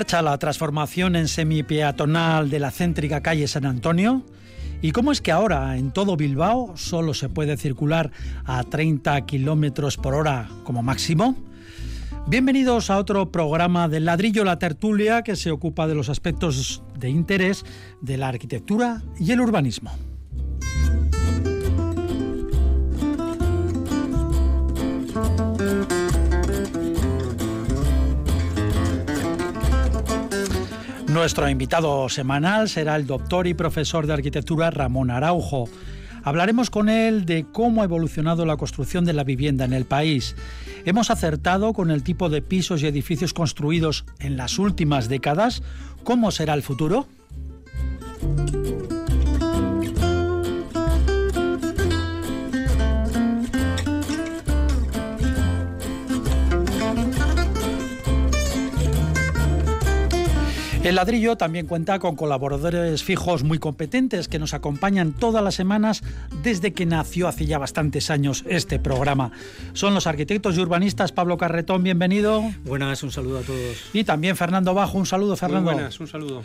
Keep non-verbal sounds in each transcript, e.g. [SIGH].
Marcha la transformación en semipeatonal de la céntrica calle San Antonio? ¿Y cómo es que ahora en todo Bilbao solo se puede circular a 30 kilómetros por hora como máximo? Bienvenidos a otro programa del ladrillo La Tertulia que se ocupa de los aspectos de interés de la arquitectura y el urbanismo. Nuestro invitado semanal será el doctor y profesor de arquitectura Ramón Araujo. Hablaremos con él de cómo ha evolucionado la construcción de la vivienda en el país. ¿Hemos acertado con el tipo de pisos y edificios construidos en las últimas décadas? ¿Cómo será el futuro? El ladrillo también cuenta con colaboradores fijos muy competentes que nos acompañan todas las semanas desde que nació hace ya bastantes años este programa. Son los arquitectos y urbanistas Pablo Carretón, bienvenido. Buenas, un saludo a todos. Y también Fernando Bajo, un saludo Fernando. Muy buenas, un saludo.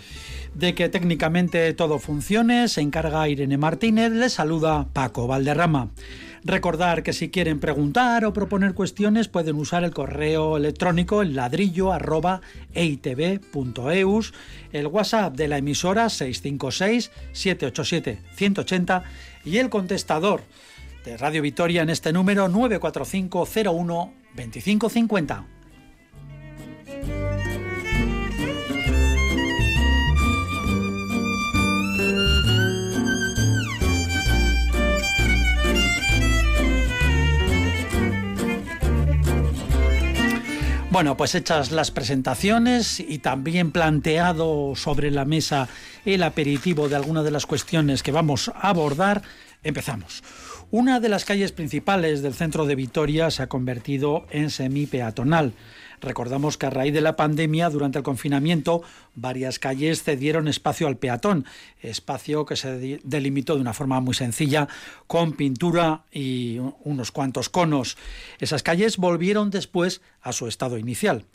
De que técnicamente todo funcione, se encarga Irene Martínez, le saluda Paco Valderrama. Recordar que si quieren preguntar o proponer cuestiones pueden usar el correo electrónico el ladrillo eitv.eus, el WhatsApp de la emisora 656-787-180 y el contestador de Radio Vitoria en este número 945 01 2550. Bueno, pues hechas las presentaciones y también planteado sobre la mesa el aperitivo de algunas de las cuestiones que vamos a abordar, empezamos. Una de las calles principales del centro de Vitoria se ha convertido en semi-peatonal. Recordamos que a raíz de la pandemia, durante el confinamiento, varias calles cedieron espacio al peatón, espacio que se delimitó de una forma muy sencilla con pintura y unos cuantos conos. Esas calles volvieron después a su estado inicial.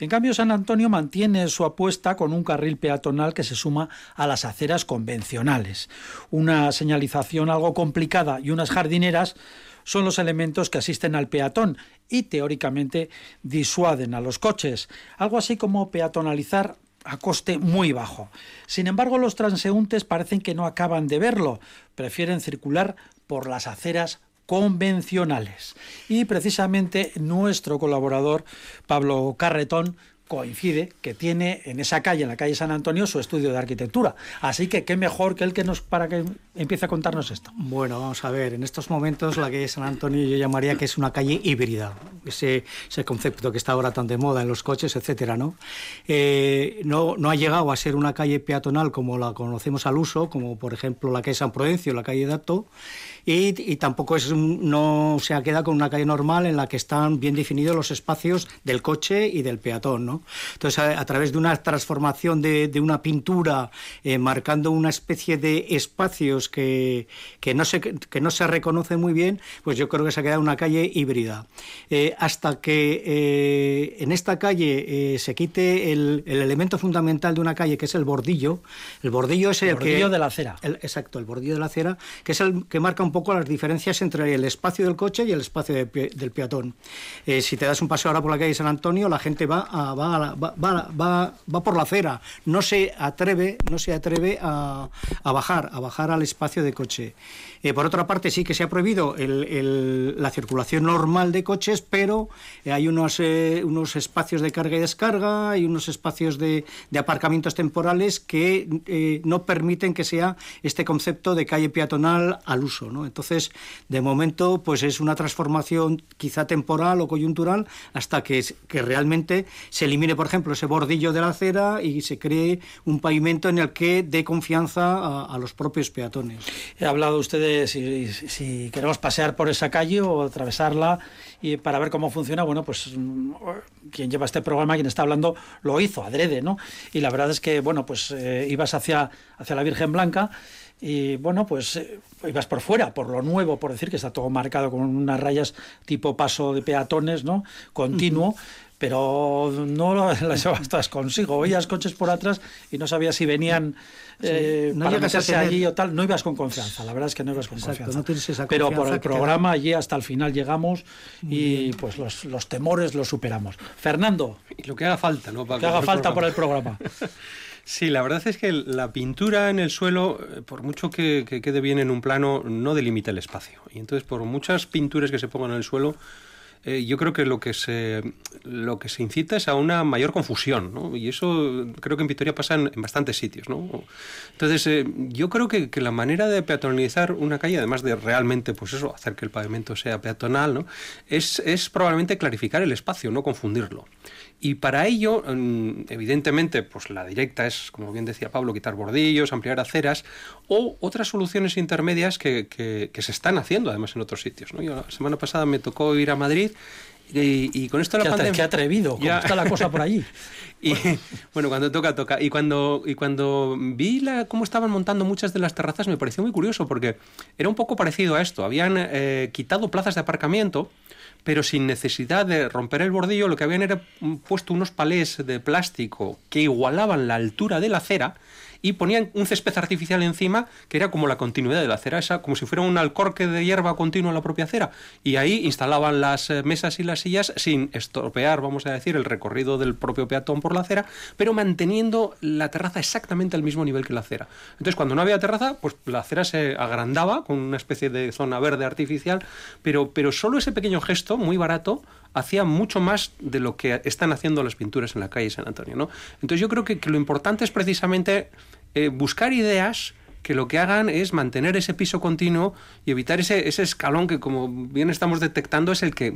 En cambio, San Antonio mantiene su apuesta con un carril peatonal que se suma a las aceras convencionales. Una señalización algo complicada y unas jardineras son los elementos que asisten al peatón y teóricamente disuaden a los coches, algo así como peatonalizar a coste muy bajo. Sin embargo, los transeúntes parecen que no acaban de verlo, prefieren circular por las aceras convencionales. Y precisamente nuestro colaborador, Pablo Carretón, coincide que tiene en esa calle, en la calle San Antonio, su estudio de arquitectura. Así que qué mejor que él que nos para que empiece a contarnos esto. Bueno, vamos a ver, en estos momentos la calle San Antonio yo llamaría que es una calle híbrida, ese, ese concepto que está ahora tan de moda en los coches, etcétera, ¿no? Eh, no, no ha llegado a ser una calle peatonal como la conocemos al uso, como por ejemplo la calle San Prudencio, la calle Dato, y, tampoco es no se ha quedado con una calle normal en la que están bien definidos los espacios del coche y del peatón. ¿no? Entonces, a, través de una transformación de, una pintura, eh, marcando una especie de espacios que, que, no se, que no se reconocen muy bien, pues yo creo que se ha quedado una calle híbrida. Eh, hasta que eh, en esta calle se quite el, el, elemento fundamental de una calle, que es el bordillo, el bordillo es el, el bordillo de la acera. exacto, el bordillo de la acera, que es el que marca un poco las diferencias entre el espacio del coche y el espacio del peatón. Eh, si te das un paseo ahora por la calle San Antonio, la gente va, a, va, va, va, por la acera, no se atreve, no se atreve a, a bajar, a bajar al espacio de coche. Eh, por otra parte, sí que se ha prohibido la circulación normal de coches, pero eh, hay unos, eh, unos espacios de carga y descarga, hay unos espacios de, de aparcamientos temporales que no permiten que sea este concepto de calle peatonal al uso. Entonces, de momento, pues es una transformación quizá temporal o coyuntural hasta que, realmente se elimine, por ejemplo, ese bordillo de la acera y se cree un pavimento en el que dé confianza a, los propios peatones. He hablado usted si, queremos pasear por esa calle o atravesarla y para ver cómo funciona, bueno, pues mm, quien lleva este programa, quien está hablando, lo hizo adrede, ¿no? Y la verdad es que, bueno, pues eh, ibas hacia, hacia la Virgen Blanca y bueno, pues eh, ibas por fuera, por lo nuevo, por decir que está todo marcado con unas rayas tipo paso de peatones, ¿no? Continuo. Uh -huh pero no [LAUGHS] las llevas todas consigo. Oías coches por atrás y no sabías si venían eh, no para meterse tener... allí o tal. No ibas con confianza, la verdad es que no ibas con Exacto, confianza. No tienes esa pero por el programa allí hasta el final llegamos y pues los, los, temores los superamos. Fernando. Y lo que haga falta, ¿no? Para que haga falta por el programa. [LAUGHS] Sí, la verdad es que la pintura en el suelo, eh, por mucho que, que quede bien en un plano, no delimita el espacio. Y entonces, por muchas pinturas que se pongan en el suelo, eh, yo creo que lo que se incita es a una mayor confusión, ¿no? Y eso creo que en Vitoria pasa en, bastantes sitios, ¿no? Entonces, eh, yo creo que, la manera de peatonalizar una calle, además de realmente, pues eso, hacer que el pavimento sea peatonal, ¿no? Es probablemente clarificar el espacio, no confundirlo. Y para ello, evidentemente, pues la directa es, como bien decía Pablo, quitar bordillos, ampliar aceras o otras soluciones intermedias que, que, que se están haciendo además en otros sitios. ¿no? Yo la semana pasada me tocó ir a Madrid y, y, con esto la pandemia... Qué atrevido, ¿cómo ya... está la cosa por allí? [LAUGHS] y bueno, cuando toca, toca. Y cuando, y cuando vi la, cómo estaban montando muchas de las terrazas me pareció muy curioso porque era un poco parecido a esto. Habían eh, quitado plazas de aparcamiento pero sin necesidad de romper el bordillo, lo que habían era puesto unos palés de plástico que igualaban la altura de la acera y ponían un césped artificial encima que era como la continuidad de la acera, como si fuera un alcorque de hierba continua en la propia acera. Y ahí instalaban las mesas y las sillas sin estropear, vamos a decir, el recorrido del propio peatón por la acera, pero manteniendo la terraza exactamente al mismo nivel que la acera. Entonces, cuando no había terraza, pues la acera se agrandaba con una especie de zona verde artificial, pero, pero solo ese pequeño gesto, muy barato, hacía mucho más de lo que están haciendo las pinturas en la calle San Antonio. ¿no? Entonces yo creo que, lo importante es precisamente eh, buscar ideas que lo que hagan es mantener ese piso continuo y evitar ese, ese escalón que, como bien estamos detectando, es el que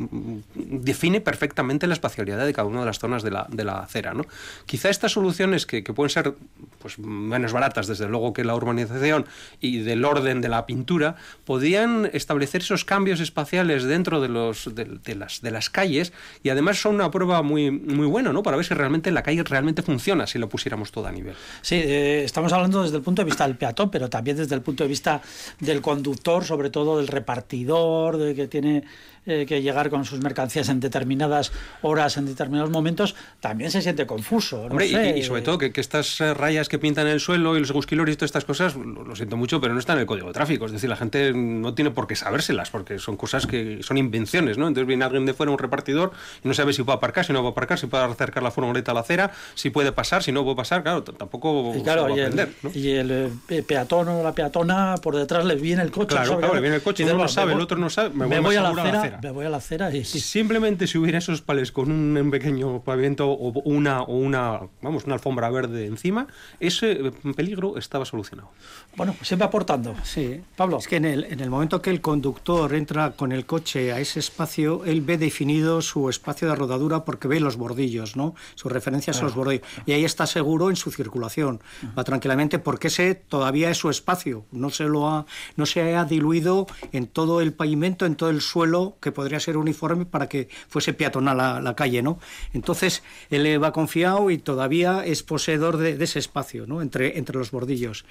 define perfectamente la espacialidad de cada una de las zonas de la, de la acera. ¿no? Quizá estas soluciones, que, que pueden ser pues, menos baratas, desde luego, que la urbanización y del orden de la pintura, podían establecer esos cambios espaciales dentro de, los, de, las, de las calles y además son una prueba muy, muy buena ¿no? para ver si realmente la calle realmente funciona si lo pusiéramos todo a nivel. Sí, eh, estamos hablando desde el punto de vista del peatón, pero también desde el punto de vista del conductor, sobre todo del repartidor, de que tiene eh, que llegar con sus mercancías en determinadas horas, en determinados momentos, también se siente confuso. No Hombre, sé. y, y, sobre todo que, que, estas rayas que pintan el suelo y los gusquilores y todas estas cosas, lo, lo, siento mucho, pero no están en el código de tráfico. Es decir, la gente no tiene por qué sabérselas, porque son cosas que son invenciones, ¿no? Entonces viene alguien de fuera, un repartidor, y no sabe si puede aparcar, si no puede aparcar, si puede acercar la furgoneta a la acera, si puede pasar, si no puede pasar, claro, tampoco y claro, se va y a aprender. El, ¿no? Y el eh, peatón o la peatona, por detrás le viene el coche. Claro, claro, le viene el coche, uno no sabe, el otro no sabe, me, me voy, a la, acera, acera, me voy a la acera y... Simplemente si hubiera esos pales con un pequeño pavimento o una, o una, vamos, una alfombra verde encima, ese peligro estaba solucionado. Bueno, pues siempre aportando. Sí, Pablo. Es que en el, en el momento que el conductor entra con el coche a ese espacio, él ve definido su espacio de rodadura porque ve los bordillos, ¿no? Sus referencias claro. a los bordillos. Y ahí está seguro en su circulación. Va tranquilamente porque ese todavía es su espacio. No se, lo ha, no se ha diluido en todo el pavimento, en todo el suelo que podría ser uniforme para que fuese peatonal la, la calle, ¿no? Entonces, él va confiado y todavía es poseedor de, ese espacio, ¿no? Entre, entre los bordillos.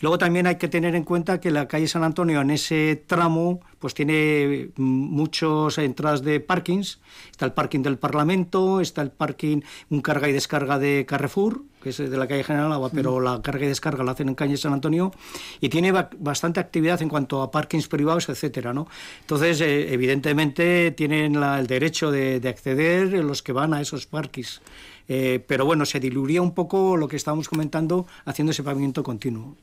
Luego también hay que tener en cuenta que la calle San Antonio en ese tramo pues tiene muchas entradas de parkings. Está el parking del Parlamento, está el parking, un carga y descarga de Carrefour, que es de la calle General Agua, pero la carga y descarga la hacen en calle San Antonio, y tiene bastante actividad en cuanto a parkings privados, etcétera, ¿no? Entonces, eh, evidentemente, tienen la, el derecho de, de acceder los que van a esos parkings. Eh, pero bueno, se diluiría un poco lo que estábamos comentando haciendo ese pavimento continuo.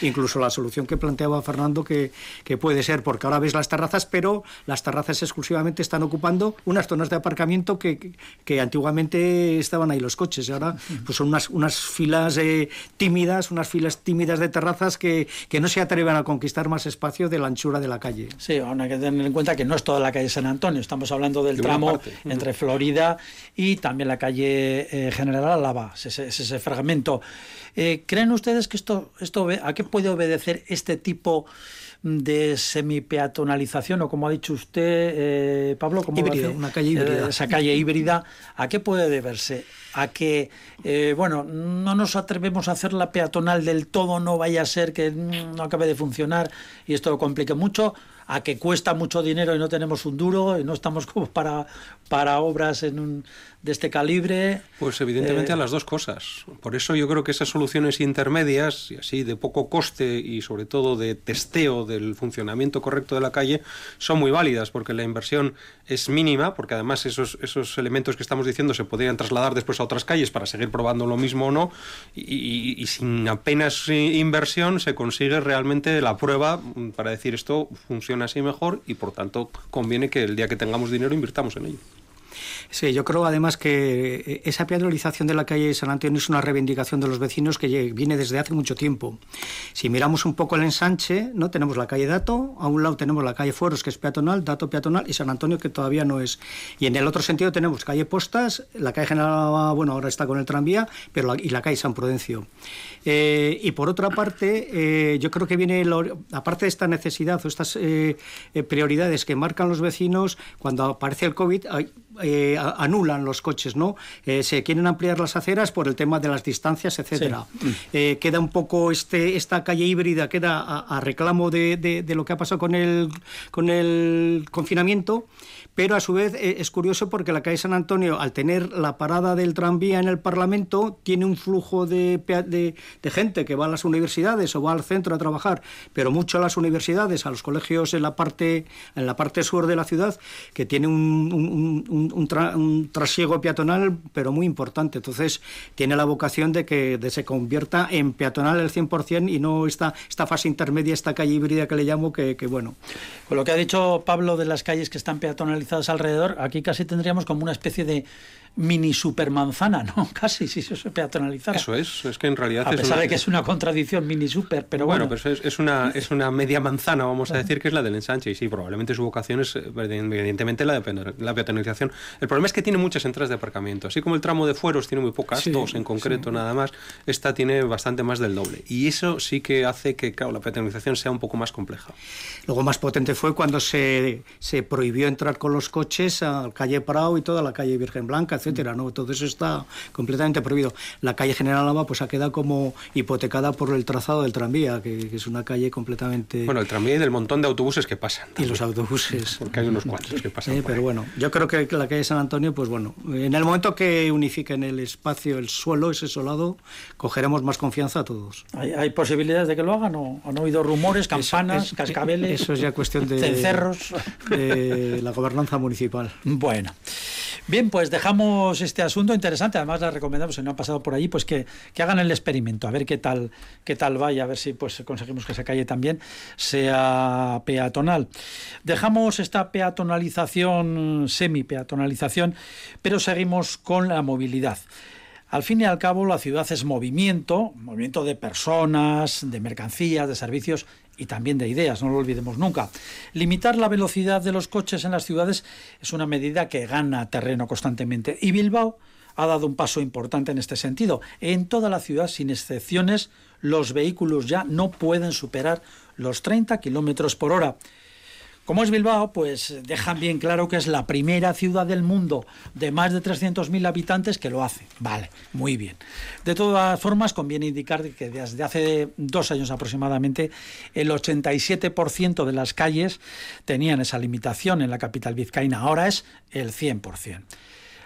Incluso la solución que planteaba Fernando, que, que, puede ser, porque ahora ves las terrazas, pero las terrazas exclusivamente están ocupando unas zonas de aparcamiento que, que, antiguamente estaban ahí los coches. Ahora pues son unas, unas filas eh, tímidas, unas filas tímidas de terrazas que, que no se atreven a conquistar más espacio de la anchura de la calle. Sí, hay que tener en cuenta que no es toda la calle San Antonio, estamos hablando del tramo entre Florida y también la calle eh, General Álava, ese, ese, fragmento. Eh, ¿Creen ustedes que esto, esto a qué puede obedecer este tipo de semipeatonalización o como ha dicho usted, eh, Pablo, ¿cómo híbrida, una calle híbrida. esa calle híbrida, ¿a qué puede deberse? A que, bueno, no nos atrevemos a hacer la peatonal del todo, no vaya a ser que no acabe de funcionar y esto lo complique mucho, a que cuesta mucho dinero y no tenemos un duro y no estamos como para, para obras en un, de este calibre. Pues evidentemente a eh, las dos cosas. Por eso yo creo que esas soluciones intermedias y así de poco coste y sobre todo de testeo del funcionamiento correcto de la calle son muy válidas porque la inversión es mínima, porque además esos, esos elementos que estamos diciendo se podrían trasladar después a otras calles para seguir probando lo mismo o no y, y sin apenas inversión se consigue realmente la prueba para decir esto funciona así mejor y por tanto conviene que el día que tengamos dinero invirtamos en ello. Sí, yo creo además que eh, esa peatonalización de la calle San Antonio es una reivindicación de los vecinos que viene desde hace mucho tiempo. Si miramos un poco el ensanche, no tenemos la calle Dato, a un lado tenemos la calle Fueros, que es peatonal, Dato peatonal, y San Antonio, que todavía no es. Y en el otro sentido tenemos calle Postas, la calle General, bueno, ahora está con el tranvía, pero y la calle San Prudencio. Eh, y por otra parte, eh, yo creo que viene, aparte de esta necesidad o estas prioridades que marcan los vecinos, cuando aparece el COVID, hay, eh, anulan los coches, ¿no? Eh, se quieren ampliar las aceras por el tema de las distancias, etcétera. Eh, queda un poco este, esta calle híbrida, queda a, reclamo de, de, lo que ha pasado con el, con el confinamiento pero a su vez eh, es curioso porque la calle San Antonio, al tener la parada del tranvía en el Parlamento, tiene un flujo de, de, gente que va a las universidades o va al centro a trabajar, pero mucho a las universidades, a los colegios en la parte, en la parte sur de la ciudad, que tiene un, un, un, trasiego peatonal, pero muy importante. Entonces, tiene la vocación de que se convierta en peatonal el 100% y no esta, esta fase intermedia, esta calle híbrida que le llamo, que, que bueno. Con lo que ha dicho Pablo de las calles que están alrededor, aquí casi tendríamos como una especie de mini supermanzana, ¿no? [LAUGHS] Casi, si se peatonalizara. Eso es, es que en realidad... A pesar de que es una contradicción mini super, pero bueno... Bueno, pero es, una, es una media manzana, vamos a decir, que es la del ensanche, y sí, probablemente su vocación es evidentemente la de la peatonalización. El problema es que tiene muchas entradas de aparcamiento, así como el tramo de fueros tiene muy pocas, dos en concreto nada más, esta tiene bastante más del doble, y eso sí que hace que, claro, la peatonalización sea un poco más compleja. Luego más potente fue cuando se, se prohibió entrar con los coches a calle Prado y toda la calle Virgen Blanca, etcétera, ¿no? Todo eso está completamente prohibido. La calle General Lava pues ha quedado como hipotecada por el trazado del tranvía, que, es una calle completamente... Bueno, el tranvía y del montón de autobuses que pasan. Y los autobuses. [LAUGHS] Porque hay unos cuantos que pasan. pero bueno, yo creo que la calle San Antonio, pues bueno, en el momento que unifiquen el espacio, el suelo, ese solado, cogeremos más confianza a todos. ¿Hay, posibilidades de que lo hagan o han oído rumores, campanas, cascabeles? Eso es ya cuestión de... [LAUGHS] Cencerros. De la gobernanza municipal. Bueno. Bien, pues dejamos este asunto interesante. Además, les recomendamos, si no han pasado por allí, pues que, hagan el experimento, a ver qué tal, qué tal vaya, a ver si pues conseguimos que esa calle también sea peatonal. Dejamos esta peatonalización, semi-peatonalización, pero seguimos con la movilidad. Al fin y al cabo, la ciudad es movimiento, movimiento de personas, de mercancías, de servicios y también de ideas, no lo olvidemos nunca. Limitar la velocidad de los coches en las ciudades es una medida que gana terreno constantemente y Bilbao ha dado un paso importante en este sentido. En toda la ciudad, sin excepciones, los vehículos ya no pueden superar los 30 kilómetros por hora. Como es Bilbao, pues dejan bien claro que es la primera ciudad del mundo de más de 300.000 habitantes que lo hace. Vale, muy bien. De todas formas, conviene indicar que desde hace dos años aproximadamente el 87% de las calles tenían esa limitación en la capital vizcaína. Ahora es el 100%.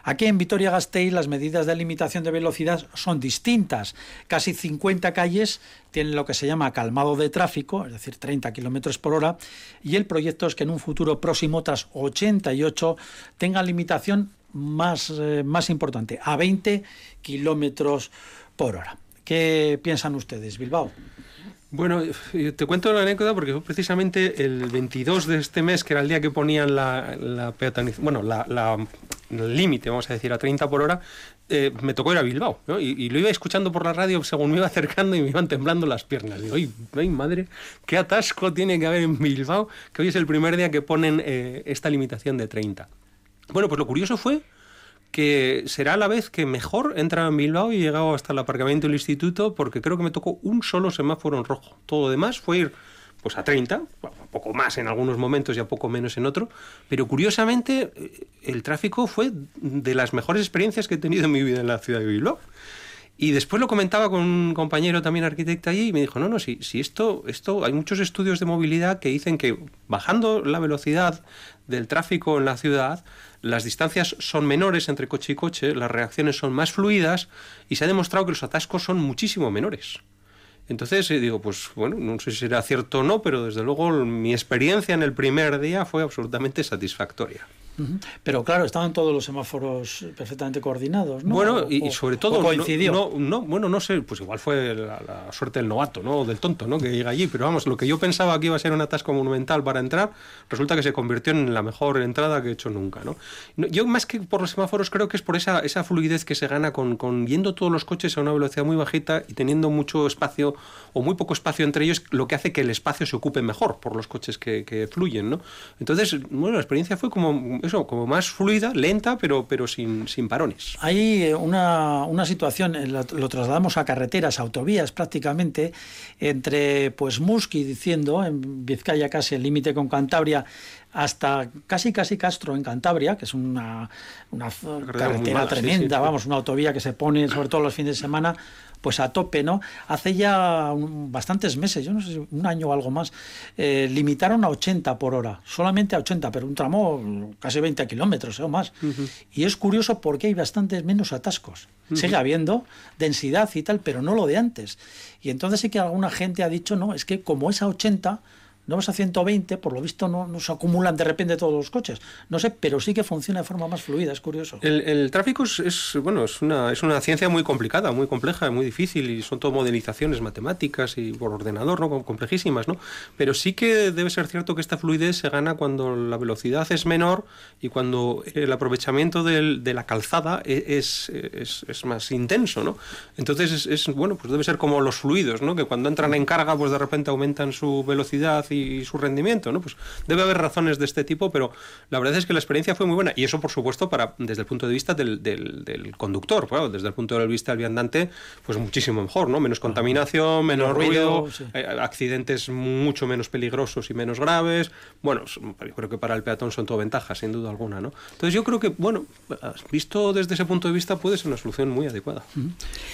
Aquí en Vitoria-Gasteiz las medidas de limitación de velocidad son distintas. Casi 50 calles tienen lo que se llama calmado de tráfico, es decir, 30 kilómetros por hora, y el proyecto es que en un futuro próximo, tras 88, tengan limitación más, eh, más importante, a 20 kilómetros por hora. ¿Qué piensan ustedes, Bilbao? Bueno, te cuento la anécdota porque fue precisamente el 22 de este mes, que era el día que ponían la, la bueno, la, límite, vamos a decir, a 30 por hora, eh, me tocó ir a Bilbao, ¿no? y, lo iba escuchando por la radio según me iba acercando y me iban temblando las piernas. Digo, ay, madre, qué atasco tiene que haber en Bilbao, que hoy es el primer día que ponen eh, esta limitación de 30. Bueno, pues lo curioso fue que será la vez que mejor entra en Bilbao y he llegado hasta el aparcamiento del instituto porque creo que me tocó un solo semáforo en rojo. Todo demás fue ir pues a 30, a poco más en algunos momentos y a poco menos en otro, pero curiosamente eh, el tráfico fue de las mejores experiencias que he tenido en mi vida en la ciudad de Bilbao. Y después lo comentaba con un compañero también arquitecto allí y me dijo, no, no, si, si esto, esto, hay muchos estudios de movilidad que dicen que bajando la velocidad del tráfico en la ciudad, las distancias son menores entre coche y coche, las reacciones son más fluidas y se ha demostrado que los atascos son muchísimo menores. Entonces eh, digo, pues bueno, no sé si será cierto o no, pero desde luego mi experiencia en el primer día fue absolutamente satisfactoria. Pero claro, estaban todos los semáforos perfectamente coordinados, ¿no? Bueno, y, sobre todo coincidió. No, no, bueno, no sé, pues igual fue la, suerte del novato, ¿no? Del tonto, ¿no? Que llega allí. Pero vamos, lo que yo pensaba que iba a ser un atasco monumental para entrar, resulta que se convirtió en la mejor entrada que he hecho nunca, ¿no? Yo más que por los semáforos creo que es por esa, esa fluidez que se gana con, con yendo todos los coches a una velocidad muy bajita y teniendo mucho espacio o muy poco espacio entre ellos, lo que hace que el espacio se ocupe mejor por los coches que, que fluyen, ¿no? Entonces, bueno, la experiencia fue como eso, como más fluida, lenta, pero, pero sin, sin parones. Hay eh, una, una situación, eh, lo, trasladamos a carreteras, autovías prácticamente, entre pues Musqui diciendo, en Vizcaya casi el límite con Cantabria, hasta casi casi Castro en Cantabria, que es una, una carretera, tremenda, vamos, una autovía que se pone sobre todo los fines de semana pues a tope, ¿no? Hace ya bastantes meses, yo no sé, un año o algo más, eh, limitaron a 80 por hora, solamente a 80, pero un tramo casi 20 kilómetros ¿eh? o más. Y es curioso porque hay bastantes menos atascos. Sigue habiendo densidad y tal, pero no lo de antes. Y entonces sí que alguna gente ha dicho, no, es que como es a 80, no vas a 120, por lo visto no, no, se acumulan de repente todos los coches. No sé, pero sí que funciona de forma más fluida, es curioso. El, tráfico es, bueno, es una, es una ciencia muy complicada, muy compleja, muy difícil y son todo modelizaciones matemáticas y por ordenador, ¿no? complejísimas, ¿no? Pero sí que debe ser cierto que esta fluidez se gana cuando la velocidad es menor y cuando el aprovechamiento de la calzada e, es, es, es, más intenso, ¿no? Entonces es, bueno, pues debe ser como los fluidos, ¿no? Que cuando entran en carga, pues de repente aumentan su velocidad y y su rendimiento, ¿no? Pues debe haber razones de este tipo, pero la verdad es que la experiencia fue muy buena y eso, por supuesto, para desde el punto de vista del, del, conductor, desde el punto de vista del viandante, pues muchísimo mejor, ¿no? Menos contaminación, menos ruido, eh, accidentes mucho menos peligrosos y menos graves. Bueno, yo creo que para el peatón son todo ventajas, sin duda alguna, ¿no? Entonces yo creo que, bueno, visto desde ese punto de vista puede ser una solución muy adecuada.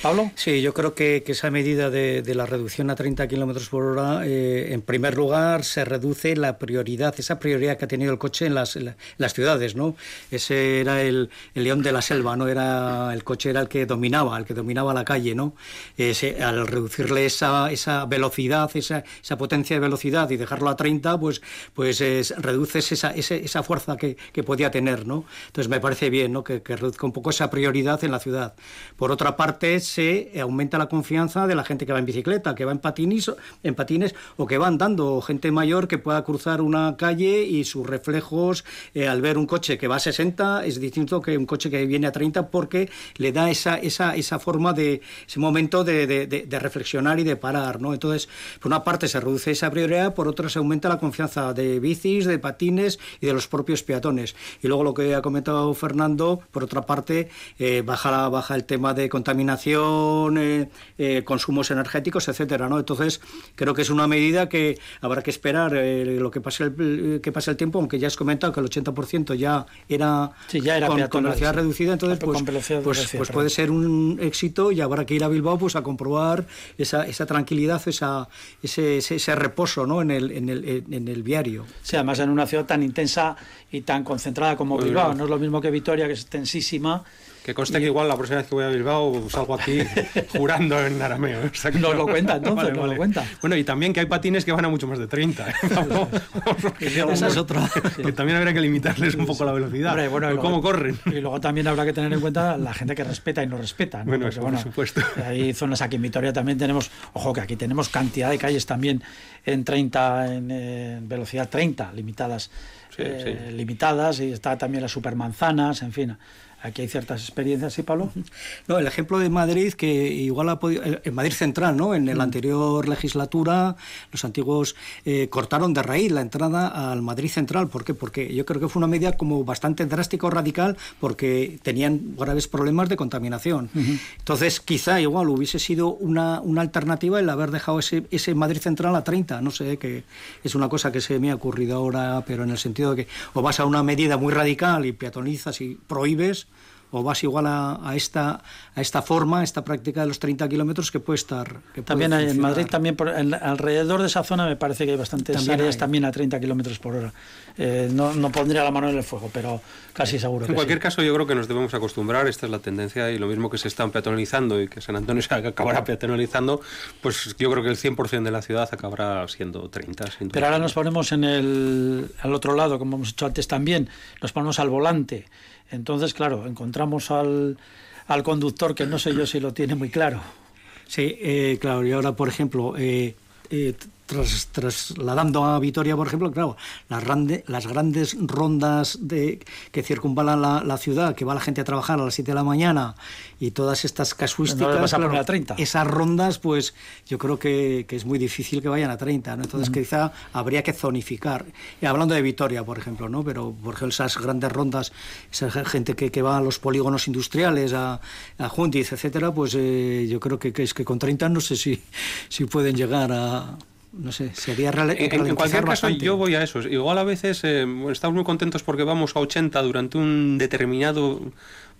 Pablo. Sí, yo creo que, esa medida de, la reducción a 30 kilómetros por hora, eh, en primer lugar, se reduce la prioridad, esa prioridad que ha tenido el coche en las, las ciudades, ¿no? Ese era el, león de la selva, ¿no? Era, el coche era el que dominaba, el que dominaba la calle, ¿no? Ese, al reducirle esa, esa velocidad, esa, esa potencia de velocidad y dejarlo a 30, pues, pues reduces esa, esa, fuerza que, que, podía tener, ¿no? Entonces me parece bien, ¿no? Que, que reduzca un poco esa prioridad en la ciudad. Por otra parte, se aumenta la confianza de la gente que va en bicicleta, que va en patines, en patines o que va andando, gente mayor que pueda cruzar una calle y sus reflejos eh, al ver un coche que va a 60 es distinto que un coche que viene a 30 porque le da esa, esa, esa forma de, ese momento de, de, reflexionar y de parar, ¿no? Entonces, por una parte se reduce esa prioridad, por otra se aumenta la confianza de bicis, de patines y de los propios peatones. Y luego lo que ha comentado Fernando, por otra parte, eh, baja, baja el tema de contaminación, eh, consumos energéticos, etcétera, ¿no? Entonces, creo que es una medida que habrá que esperar eh, lo que pase el, que pase el tiempo, aunque ya has comentado que el 80% ya era, ya era con, velocidad reducida, entonces pues, pues, pues puede ser un éxito y habrá que ir a Bilbao pues a comprobar esa, esa tranquilidad, esa, ese, ese, reposo ¿no? en, el, en, el, en el viario. Sí, además en una ciudad tan intensa y tan concentrada como Bilbao, no es lo mismo que Vitoria, que es tensísima Que conste que igual la próxima vez que voy a Bilbao salgo aquí [LAUGHS] jurando en arameo. O nos lo cuenta entonces, nos lo cuenta. Bueno, y también que hay patines que van a mucho más de 30. ¿eh? Esa es otra. Que también habría que limitarles un poco la velocidad. bueno, cómo corren. Y luego también habrá que tener en cuenta la gente que respeta y no respeta. Bueno, por supuesto. Hay zonas aquí en Vitoria también tenemos, ojo que aquí tenemos cantidad de calles también en 30, en, velocidad 30, limitadas. Eh, limitadas y está también las supermanzanas, en fin. Aquí hay ciertas experiencias, ¿sí, Pablo? No, el ejemplo de Madrid, que igual ha podido. Eh, en Madrid Central, ¿no? En la anterior legislatura, los antiguos eh, cortaron de raíz la entrada al Madrid Central. ¿Por qué? Porque yo creo que fue una medida como bastante drástica o radical, porque tenían graves problemas de contaminación. Entonces, quizá igual hubiese sido una, una alternativa el haber dejado ese, ese Madrid Central a 30. No sé, que es una cosa que se me ha ocurrido ahora, pero en el sentido de que o vas a una medida muy radical y peatonizas y prohíbes o vas igual a, esta, a esta forma, a esta práctica de los 30 kilómetros que puede estar. también hay, en Madrid, también por, alrededor de esa zona me parece que hay bastantes también áreas también a 30 kilómetros por hora. Eh, no, no, pondría la mano en el fuego, pero casi seguro. En cualquier caso, yo creo que nos debemos acostumbrar, esta es la tendencia, y lo mismo que se están peatonalizando y que San Antonio se [LAUGHS] acabará peatonalizando, pues yo creo que el 100% de la ciudad acabará siendo 30. Pero ahora nos ponemos en el, al otro lado, como hemos hecho antes también, nos ponemos al volante. Entonces, claro, encontramos al, al conductor que no sé yo si lo tiene muy claro. Sí, eh, claro, y ahora, por ejemplo, eh, eh, trasladando a Vitoria, por ejemplo, claro, las, las grandes rondas de, que circunvalan la, ciudad, que va la gente a trabajar a las 7 de la mañana y todas estas casuísticas, a 30. esas rondas, pues yo creo que, es muy difícil que vayan a 30, ¿no? Entonces quizá habría que zonificar. Y hablando de Vitoria, por ejemplo, ¿no? Pero, por ejemplo, esas grandes rondas, esa gente que, que va a los polígonos industriales, a, a Jundiz, etcétera, pues eh, yo creo que, que, es que con 30 no sé si, si pueden llegar a no sé, sería en, en cualquier caso, yo voy a eso. Igual a veces eh, estamos muy contentos porque vamos a 80 durante un determinado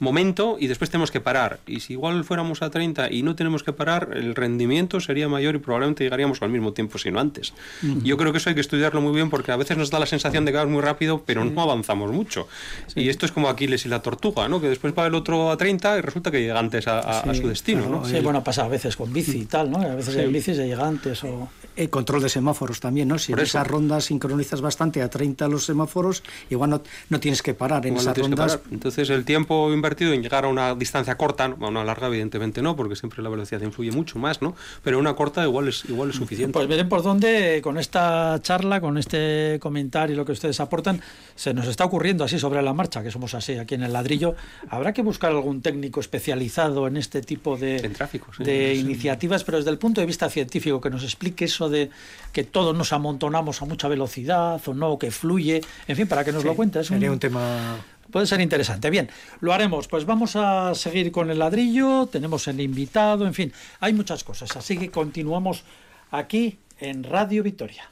momento y después tenemos que parar. Y si igual fuéramos a 30 y no tenemos que parar, el rendimiento sería mayor y probablemente llegaríamos al mismo tiempo, sino antes. Yo creo que eso hay que estudiarlo muy bien porque a veces nos da la sensación de que vamos muy rápido, pero no avanzamos mucho. Y esto es como Aquiles y la tortuga, ¿no? que después va el otro a 30 y resulta que llega antes a, su destino. ¿no? Sí, bueno, pasa a veces con bici y tal, ¿no? A veces en bici se llega antes. O... El control de semáforos también, ¿no? Si en esas rondas sincronizas bastante a 30 los semáforos, igual no, no tienes que parar en esas rondas. Entonces el tiempo invertido en llegar a una distancia corta, a una larga evidentemente no, porque siempre la velocidad influye mucho más, ¿no? Pero una corta igual es, igual es suficiente. Pues miren por dónde con esta charla, con este comentario y lo que ustedes aportan, se nos está ocurriendo así sobre la marcha, que somos así aquí en el ladrillo. Habrá que buscar algún técnico especializado en este tipo de, de iniciativas, pero desde el punto de vista científico, que nos explique eso de que todos nos amontonamos a mucha velocidad o no, que fluye, en fin, para que nos lo cuente. Sería un tema puede ser interesante. Bien, lo haremos. Pues vamos a seguir con el ladrillo, tenemos el invitado, en fin, hay muchas cosas. Así que continuamos aquí en Radio Victoria.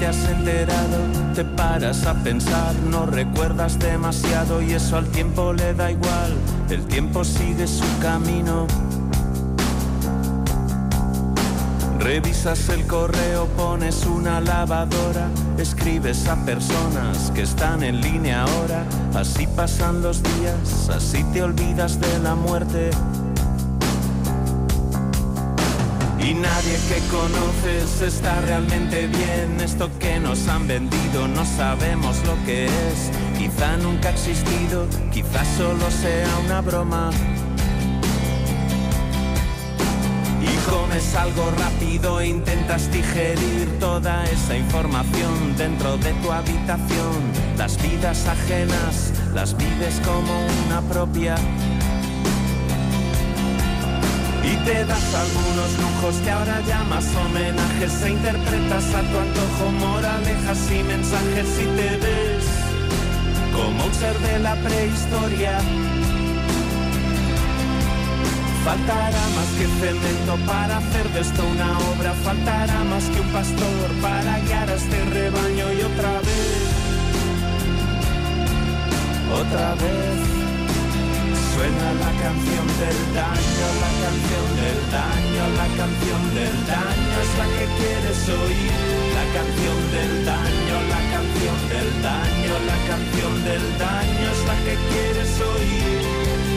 te has enterado, te paras a pensar, no recuerdas demasiado y eso al tiempo le da igual, el tiempo sigue su camino Revisas el correo, pones una lavadora, escribes a personas que están en línea ahora, así pasan los días, así te olvidas de la muerte. Y nadie que conoces está realmente bien. Esto que nos han vendido no sabemos lo que es. Quizá nunca ha existido, quizá solo sea una broma. Comes algo rápido, intentas digerir toda esa información dentro de tu habitación. Las vidas ajenas las vives como una propia. Y te das algunos lujos que ahora llamas homenajes e interpretas a tu antojo moralejas y mensajes y te ves como un ser de la prehistoria Faltará más que cemento para hacer de esto una obra, faltará más que un pastor para guiar a este rebaño y otra vez, otra vez, suena la canción del daño, la canción del daño, la canción del daño, es la que quieres oír. La canción del daño, la canción del daño, la canción del daño es la que quieres oír.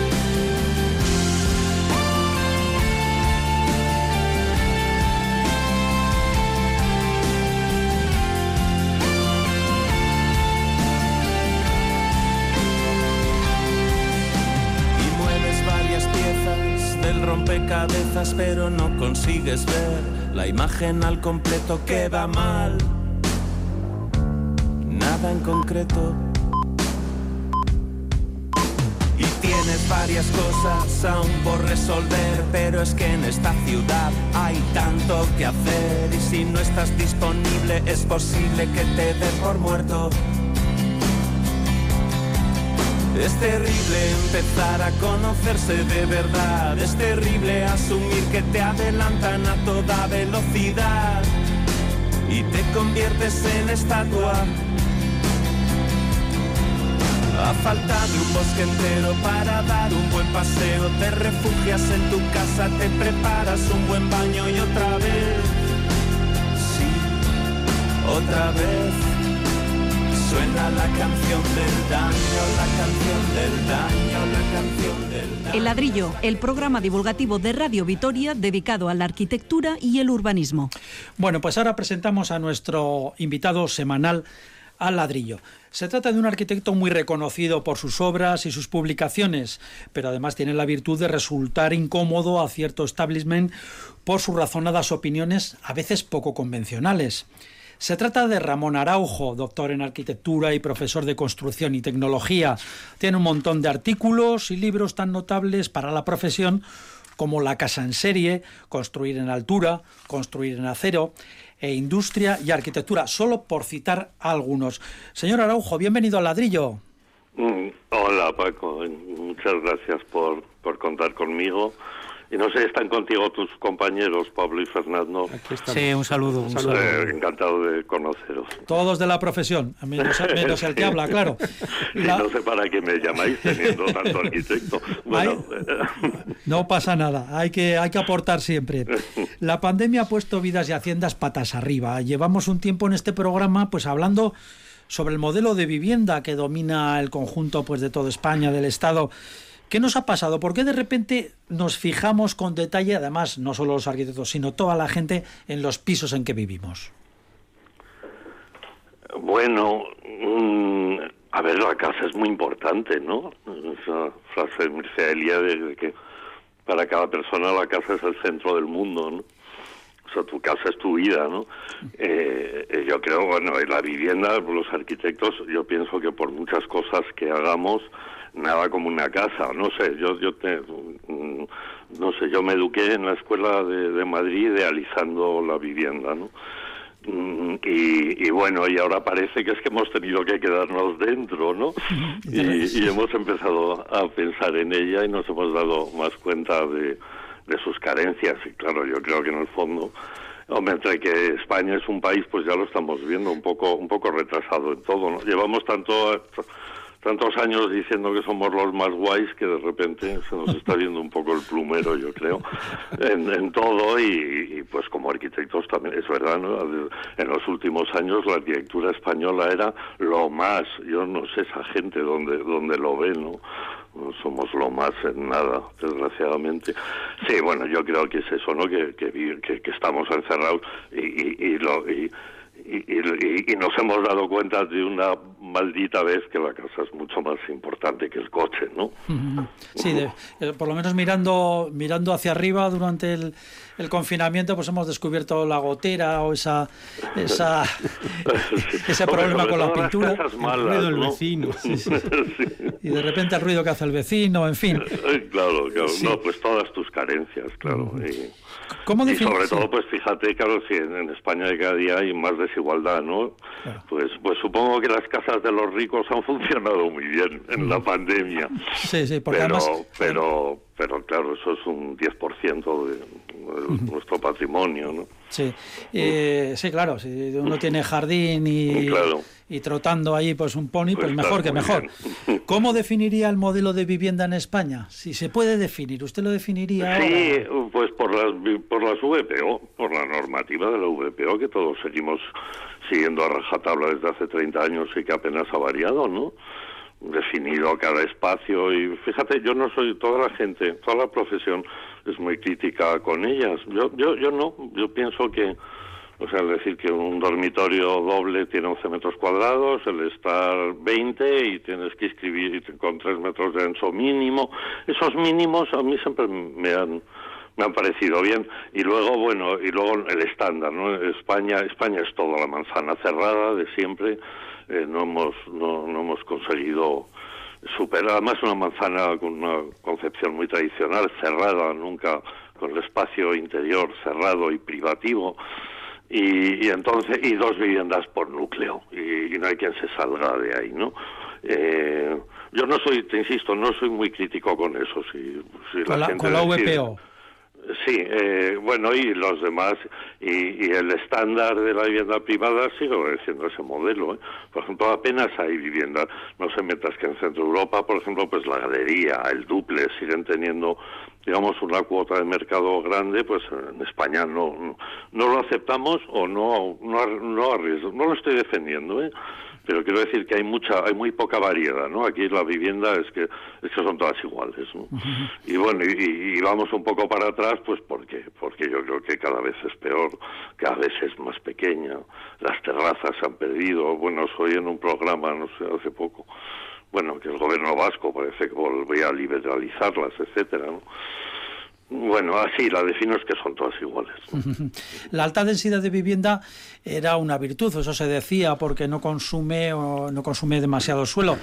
Rompecabezas, pero no consigues ver la imagen al completo queda mal. Nada en concreto. Y tienes varias cosas aún por resolver, pero es que en esta ciudad hay tanto que hacer y si no estás disponible es posible que te den por muerto. Es terrible empezar a conocerse de verdad. Es terrible asumir que te adelantan a toda velocidad y te conviertes en estatua. A falta de un bosque entero para dar un buen paseo, te refugias en tu casa, te preparas un buen baño y otra vez, sí, otra vez. Suena la canción del daño, El ladrillo, el programa divulgativo de Radio Vitoria dedicado a la arquitectura y el urbanismo. Bueno, pues ahora presentamos a nuestro invitado semanal al ladrillo. Se trata de un arquitecto muy reconocido por sus obras y sus publicaciones, pero además tiene la virtud de resultar incómodo a cierto establishment por sus razonadas opiniones, a veces poco convencionales. Se trata de Ramón Araujo, doctor en arquitectura y profesor de construcción y tecnología. Tiene un montón de artículos y libros tan notables para la profesión como La casa en serie, Construir en altura, Construir en acero, e Industria y arquitectura, solo por citar algunos. Señor Araujo, bienvenido al ladrillo. Mm, Hola Paco, muchas gracias por, por contar conmigo. Y no sé, están contigo tus compañeros Pablo y Fernando. Sí, un saludo. Un saludo. Eh, encantado de conoceros. Todos de la profesión, menos, [LAUGHS] menos el que habla, claro. La- no sé para qué me llamáis teniendo tanto arquitecto. Bueno, No pasa nada, hay que, hay que aportar siempre. La pandemia ha puesto vidas y haciendas patas arriba. Llevamos un tiempo en este programa pues hablando sobre el modelo de vivienda que domina el conjunto pues de toda España, del Estado. ¿Qué nos ha pasado? ¿Por qué de repente nos fijamos con detalle, además, no solo los arquitectos, sino toda la gente, en los pisos en que vivimos? bueno mm, a ver, la casa es muy importante, ¿no? Esa frase de Mircea Eliade de que para cada persona la casa es el centro del mundo, ¿no? O sea, tu casa es tu vida, ¿no? Eh, yo creo, bueno, en la vivienda, los arquitectos, yo pienso que por muchas cosas que hagamos, nada como una casa, no sé, yo, yo te, mm, no sé, yo me eduqué en la escuela de, de Madrid idealizando la vivienda, ¿no? Mm, Y, y bueno, y ahora parece que es que hemos tenido que quedarnos dentro, ¿no? [LAUGHS] Y, y hemos empezado a pensar en ella y nos hemos dado más cuenta de, de sus carencias. Y claro, yo creo que en el fondo, hombre, entre que España es un país, pues ya lo estamos viendo un poco, un poco retrasado en todo, ¿no? Llevamos tanto tantos años diciendo que somos los más guays que de repente se nos está viendo un poco el plumero, yo creo, [LAUGHS] en, en todo y, y, pues como arquitectos también, es verdad, ¿no? En los últimos años la arquitectura española era lo más, yo no sé esa gente donde, donde lo ve, ¿no? No somos lo más en nada, desgraciadamente. Sí, bueno, yo creo que es eso, ¿no? Que, que, que, que estamos encerrados y, y, y lo... Y, y, y- y nos hemos dado cuenta de una maldita vez que la casa es mucho más importante que el coche, ¿no? Sí, de- eh, por lo menos mirando, mirando hacia arriba durante el, el confinamiento, pues hemos descubierto la gotera o esa, esa [LAUGHS] [LAUGHS] ese Hombre, problema sobre con la pintura. malas, ruido del ¿no? vecino. [LAUGHS] Sí, sí. Sí. Y de repente el ruido que hace el vecino, en fin. Claro, claro. Sí. No, pues todas tus carencias, claro. Y, ¿Cómo y sobre sí. todo, pues fíjate, claro, si en, en España cada día hay más desigualdad, ¿no? Claro. Pues, pues supongo que las casas de los ricos han [LAUGHS] funcionado muy bien en la pandemia. Sí, sí, porque pero, además... pero, pero claro, eso es un 10% de, de nuestro patrimonio, ¿no? Sí, eh, sí, claro, si uno tiene jardín y, Claro. Y trotando ahí pues un pony, pues, Pues mejor que mejor. bien. [LAUGHS] ¿Cómo definiría el modelo de vivienda en España? Si se puede definir, ¿usted lo definiría Sí, ahora? pues por las, por las VPO, por la normativa de la VPO que todos seguimos siguiendo a rajatabla desde hace 30 años y que apenas ha variado, ¿no? Definido cada espacio y fíjate, yo no soy, toda la gente, toda la profesión es muy crítica con ellas. Yo, yo, yo no, yo pienso que, o sea, es decir, que un dormitorio doble tiene 11 metros cuadrados, el estar 20 y tienes que escribir con 3 metros de ancho mínimo. Esos mínimos a mí siempre me han me han parecido bien. Y luego bueno y luego el estándar no España España es toda la manzana cerrada de siempre. Eh, no hemos no, no hemos conseguido superar además una manzana con una concepción muy tradicional cerrada nunca con el espacio interior cerrado y privativo y, y entonces y dos viviendas por núcleo y, y no hay quien se salga de ahí no eh, yo no soy te insisto no soy muy crítico con eso si, si Con la, gente con la decide- VPO. Sí, eh, bueno, y los demás, y, y el estándar de la vivienda privada sigue obedeciendo ese modelo. ¿eh? Por ejemplo, apenas hay vivienda, no sé, mientras que en Centro Europa, por ejemplo, pues la galería, el duple, siguen teniendo, digamos, una cuota de mercado grande, pues en España no, no, no lo aceptamos o no, no, no arriesgo, no lo estoy defendiendo, ¿eh? pero quiero decir que hay mucha hay muy poca variedad no aquí la vivienda es que es que son todas iguales ¿no? y bueno y, y vamos un poco para atrás pues porque porque yo creo que cada vez es peor cada vez es más pequeña las terrazas se han perdido bueno soy en un programa no sé hace poco bueno que el gobierno vasco parece que volvía a liberalizarlas etcétera ¿no? bueno así la defino es que son todas iguales. [LAUGHS] La alta densidad de vivienda era una virtud, eso se decía, porque no consume o no consume demasiado suelo.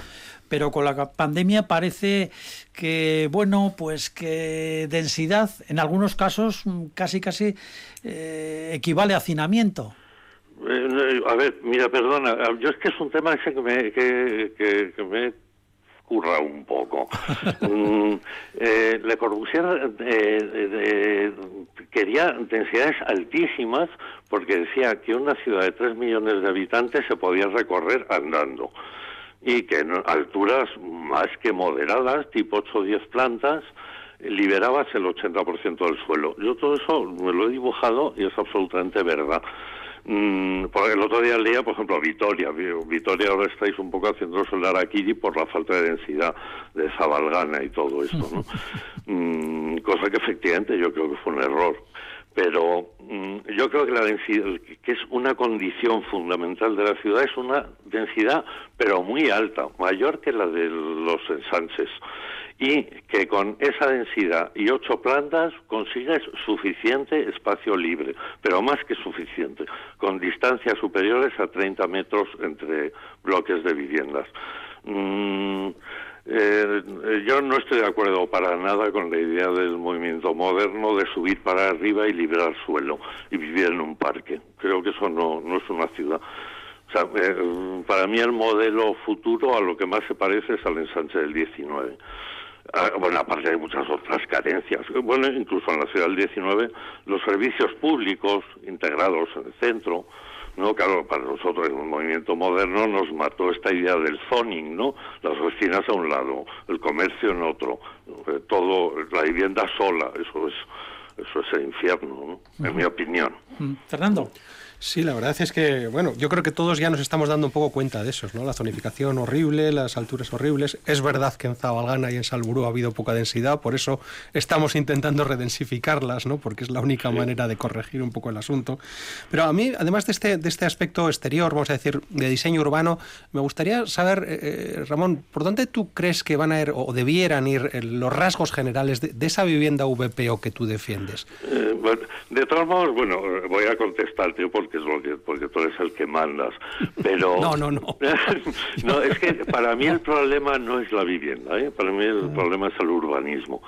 Pero con la pandemia parece que, bueno, pues que densidad, en algunos casos, casi casi eh, equivale a hacinamiento. Eh, a ver, mira, perdona, yo es que es un tema ese que me, que, que, que me curra un poco. [LAUGHS] Mm, eh, Le Corbusier eh, quería densidades altísimas porque decía que una ciudad de 3 millones de habitantes se podía recorrer andando y que en alturas más que moderadas, tipo 8 o 10 plantas, liberabas el 80% del suelo. Yo todo eso me lo he dibujado y es absolutamente verdad. Mm, porque el otro día leía, por ejemplo, Vitoria. Vi- Vitoria ahora estáis un poco haciendo el Araquiri por la falta de densidad de Zabalgana y todo esto, ¿no? [LAUGHS] Mm, cosa que efectivamente yo creo que fue un error. Pero mm, yo creo que la densidad, que es una condición fundamental de la ciudad, es una densidad, pero muy alta, mayor que la de los ensanches y que con esa densidad y ocho plantas consigues suficiente espacio libre, pero más que suficiente, con distancias superiores a 30 metros entre bloques de viviendas. Mm, eh, yo no estoy de acuerdo para nada con la idea del movimiento moderno de subir para arriba y liberar suelo y vivir en un parque. Creo que eso no, no es una ciudad. O sea, eh, para mí el modelo futuro a lo que más se parece es al ensanche del 19. Ah, bueno, aparte hay muchas otras carencias. Bueno, incluso en la ciudad del 19, los servicios públicos integrados en el centro, ¿no? Claro, para nosotros un movimiento moderno nos mató esta idea del zoning, ¿no? Las oficinas a un lado, el comercio en otro, eh, todo, la vivienda sola, eso es, eso es el infierno, ¿no? En mi opinión. Mm, Fernando. Sí, la verdad es que, bueno, yo creo que todos ya nos estamos dando un poco cuenta de esos, ¿no? La zonificación horrible, las alturas horribles. Es verdad que en Zabalgana y en Salburú ha habido poca densidad, por eso estamos intentando redensificarlas, ¿no? Porque es la única manera de corregir un poco el asunto. Pero a mí, además de este, de este aspecto exterior, vamos a decir, de diseño urbano, me gustaría saber, eh, eh, Ramón, ¿por dónde tú crees que van a ir o debieran ir eh, los rasgos generales de, de esa vivienda VPO que tú defiendes? Eh, bueno, de todos modos, bueno, voy a contestarte porque es lo que, porque tú eres el que mandas, pero [LAUGHS] No, no, no. [LAUGHS] no, es que para mí el problema no es la vivienda, ¿eh? para mí el problema es el urbanismo.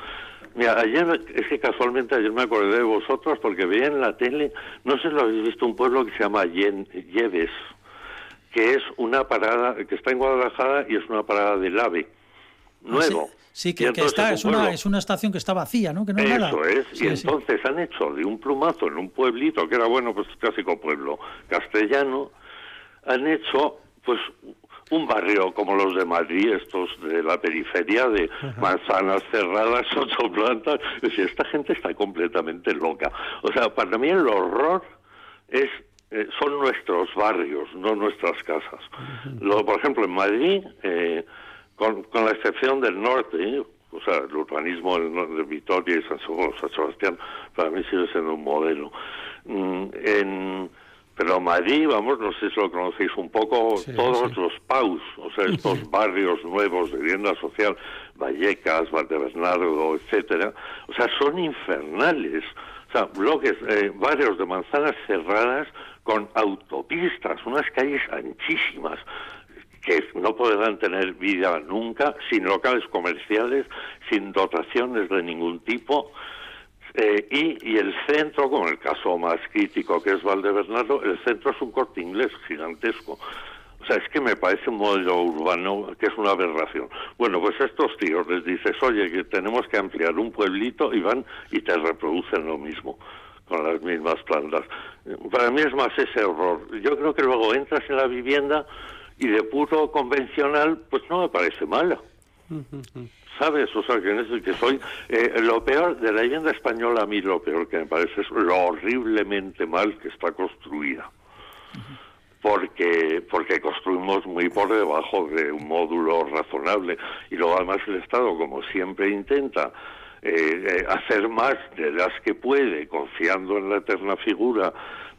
Mira, ayer, es que casualmente ayer me acordé de vosotros porque veía en la tele, no sé si lo habéis visto, un pueblo que se llama Yen- Lleves, que es una parada, que está en Guadalajara y es una parada del AVE, nuevo. Sí, que, está, es, una, es una estación que está vacía, ¿no? Que no Eso es, y entonces han hecho de un plumazo en un pueblito, que era, bueno, pues clásico pueblo castellano, han hecho, pues, un barrio como los de Madrid, estos de la periferia, de manzanas cerradas, [LAUGHS] ocho plantas. Es decir, esta gente está completamente loca. O sea, para mí el horror es eh, son nuestros barrios, no nuestras casas. Lo, por ejemplo, en Madrid, eh, con, la excepción del norte, o sea, el urbanismo de Vitoria y San, Sebastián, para mí sigue siendo un modelo. Mm, en, pero Madrid, vamos, no sé si lo conocéis un poco, todos los PAUs, o sea, [LAUGHS] estos barrios nuevos de vivienda social, Vallecas, Valdebernardo, etcétera, o sea, son infernales. O sea, bloques, eh, barrios de manzanas cerradas con autopistas, unas calles anchísimas que no podrán tener vida nunca, sin locales comerciales, sin dotaciones de ningún tipo. Eh, y, el centro, como el caso más crítico que es Valdebernardo, el centro es un corte inglés gigantesco. O sea, es que me parece un modelo urbano que es una aberración. Bueno, pues estos tíos les dices, oye, que tenemos que ampliar un pueblito y van y te reproducen lo mismo con las mismas plantas. Para mí es más ese horror. Yo creo que luego entras en la vivienda y de puro convencional, pues no me parece mala. ¿Sabes? O sea, que, es que soy... Eh, lo peor de la vivienda española, a mí lo peor que me parece es lo horriblemente mal que está construida. Porque, porque construimos muy por debajo de un módulo razonable. Y luego además el Estado, como siempre intenta eh, eh, hacer más de las que puede, confiando en la eterna figura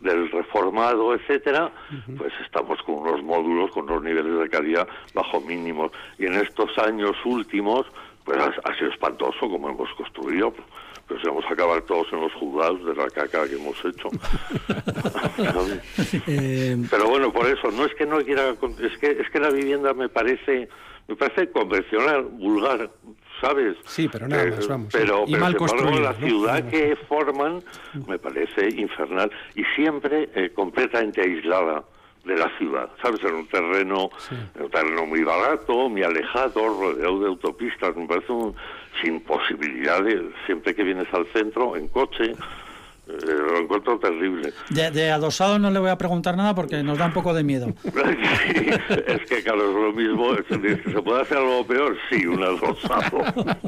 del reformado, etcétera, pues estamos con unos módulos, con unos niveles de calidad bajo mínimos. Y en estos años últimos, pues ha, sido espantoso como hemos construido. Pues vamos a acabar todos en los juzgados de la caca que hemos hecho. [LAUGHS] Eh, Pero bueno, por eso, no es que no quiera, es que, es que la vivienda me parece, me parece convencional, vulgar, ¿sabes? Sí, pero nada más, vamos. Pero, y mal la ciudad que forman me parece infernal y siempre eh, completamente aislada de la ciudad, ¿sabes? En un terreno, un terreno muy barato, muy alejado, rodeado de autopistas, me parece un, sin posibilidades, siempre que vienes al centro, en coche, eh, lo encuentro terrible. De, adosado no le voy a preguntar nada porque nos da un poco de miedo. [LAUGHS] es que, claro, es lo mismo. ¿Se puede hacer algo peor? Sí, un adosado.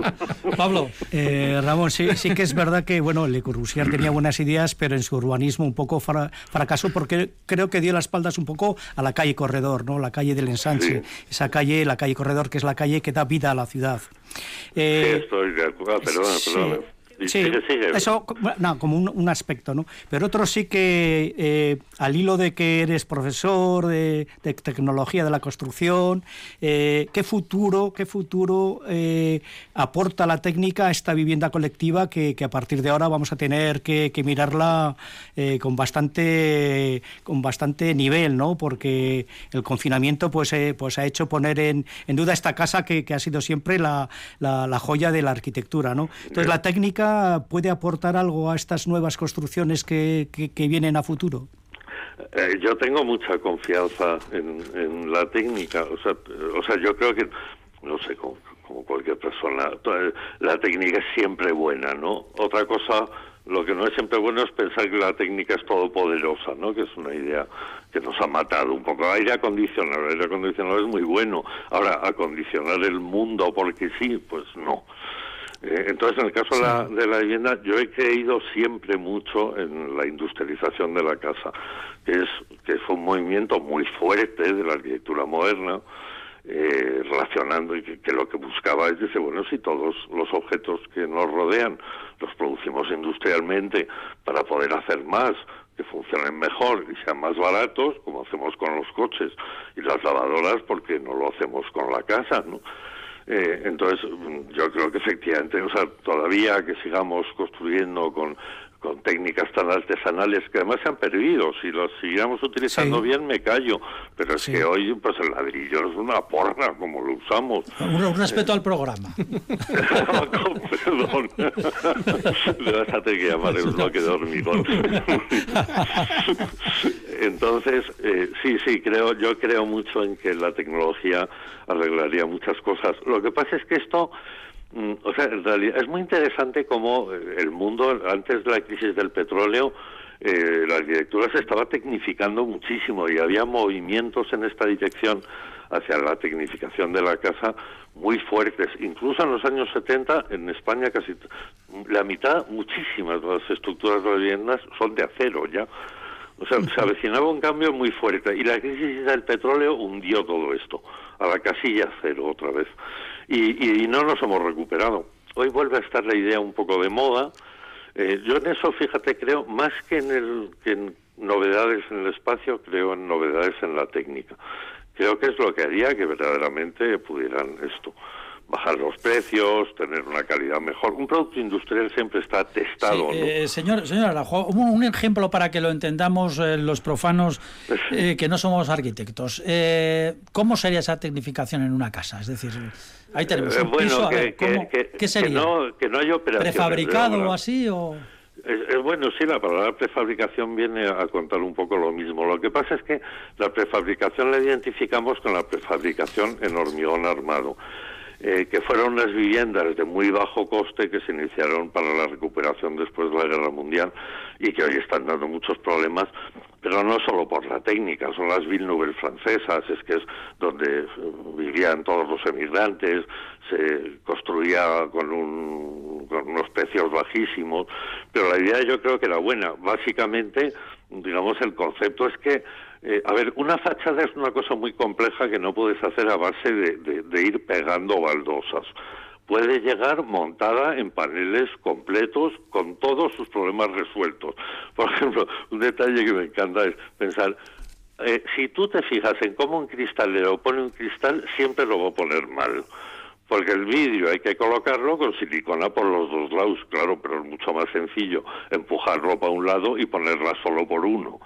[LAUGHS] Pablo. Eh, Ramón, sí, sí que es verdad que, bueno, Le Corbusier tenía buenas ideas, pero en su urbanismo un poco fracasó porque creo que dio las espaldas un poco a la calle Corredor, ¿no? La calle del ensanche. Esa calle, la calle Corredor, que es la calle que da vida a la ciudad. Eh, sí, estoy de acuerdo, perdona, perdona. Sí, eso no, como un, aspecto, ¿no? Pero otro sí que, eh, al hilo de que eres profesor de, tecnología de la construcción, eh, ¿qué futuro, qué futuro eh, aporta la técnica a esta vivienda colectiva que, a partir de ahora vamos a tener que, mirarla con bastante con bastante nivel, ¿no? Porque el confinamiento pues, pues ha hecho poner en, duda esta casa que, ha sido siempre la, la joya de la arquitectura, ¿no? Entonces la técnica puede aportar algo a estas nuevas construcciones que, que, vienen a futuro? Eh, yo tengo mucha confianza en, la técnica, o sea, o sea, yo creo que, no sé, como, cualquier persona, la técnica es siempre buena, ¿no? Otra cosa, lo que no es siempre bueno es pensar que la técnica es todopoderosa, ¿no? Que es una idea que nos ha matado un poco. Aire acondicionado, aire acondicionado es muy bueno. Ahora, acondicionar el mundo porque sí, pues no. Eh, entonces, en el caso de, la, de, la, vivienda, yo he creído siempre mucho en la industrialización de la casa, que es, que es un movimiento muy fuerte de la arquitectura moderna, eh, relacionando y que, lo que buscaba es decir, bueno, si todos los objetos que nos rodean los producimos industrialmente para poder hacer más, que funcionen mejor y sean más baratos, como hacemos con los coches y las lavadoras, porque no lo hacemos con la casa, ¿no? Eh, entonces, yo creo que efectivamente, o sea, todavía que sigamos construyendo con, con técnicas tan artesanales que además se han perdido. Si las siguiéramos utilizando bien, me callo. Pero es que hoy, pues el ladrillo es una porra, como lo usamos. Un, respeto al programa. [LAUGHS] Perdón. Le vas a tener que llamar el bloque de hormigón. [LAUGHS] Entonces, eh, sí, sí, creo, yo creo mucho en que la tecnología arreglaría muchas cosas. Lo que pasa es que esto o sea, en realidad es muy interesante cómo eh, el mundo, antes de la crisis del petróleo, eh, la arquitectura se estaba tecnificando muchísimo y había movimientos en esta dirección hacia la tecnificación de la casa muy fuertes. Incluso en los años 70, en España casi la mitad, muchísimas de las estructuras de viviendas son de acero ya. O sea, se avecinaba un cambio muy fuerte y la crisis del petróleo hundió todo esto a la casilla cero otra vez. Y, y no nos hemos recuperado. Hoy vuelve a estar la idea un poco de moda. Eh, yo en eso, fíjate, creo más que en, el, que en novedades en el espacio, creo en novedades en la técnica. Creo que es lo que haría que verdaderamente pudieran esto bajar los precios, tener una calidad mejor. Un producto industrial siempre está testado. Eh, señor, señor Arajo, un, ejemplo para que lo entendamos eh, los profanos eh, que no somos arquitectos. ¿Cómo sería esa tecnificación en una casa? Es decir, ahí tenemos un piso. ¿Qué sería? Que no, haya ¿Prefabricado o así? O... Es, bueno, sí, la palabra prefabricación viene a contar un poco lo mismo. Lo que pasa es que la prefabricación la identificamos con la prefabricación en hormigón armado. Eh, que fueron unas viviendas de muy bajo coste que se iniciaron para la recuperación después de la Guerra Mundial y que hoy están dando muchos problemas, pero no solo por la técnica, son las Villeneuve francesas, es que es donde vivían todos los emigrantes, se construía con, un, con unos precios bajísimos, pero la idea yo creo que era buena. Básicamente, digamos, el concepto es que eh, a ver, una fachada es una cosa muy compleja que no puedes hacer a base de, ir pegando baldosas. Puede llegar montada en paneles completos con todos sus problemas resueltos. Por [LAUGHS] ejemplo, un detalle que me encanta es pensar, eh, si tú te fijas en cómo un cristalero pone un cristal, siempre lo va a poner mal. Porque el vidrio hay que colocarlo con silicona por los dos lados, claro, pero es mucho más sencillo empujarlo para un lado y ponerla solo por uno.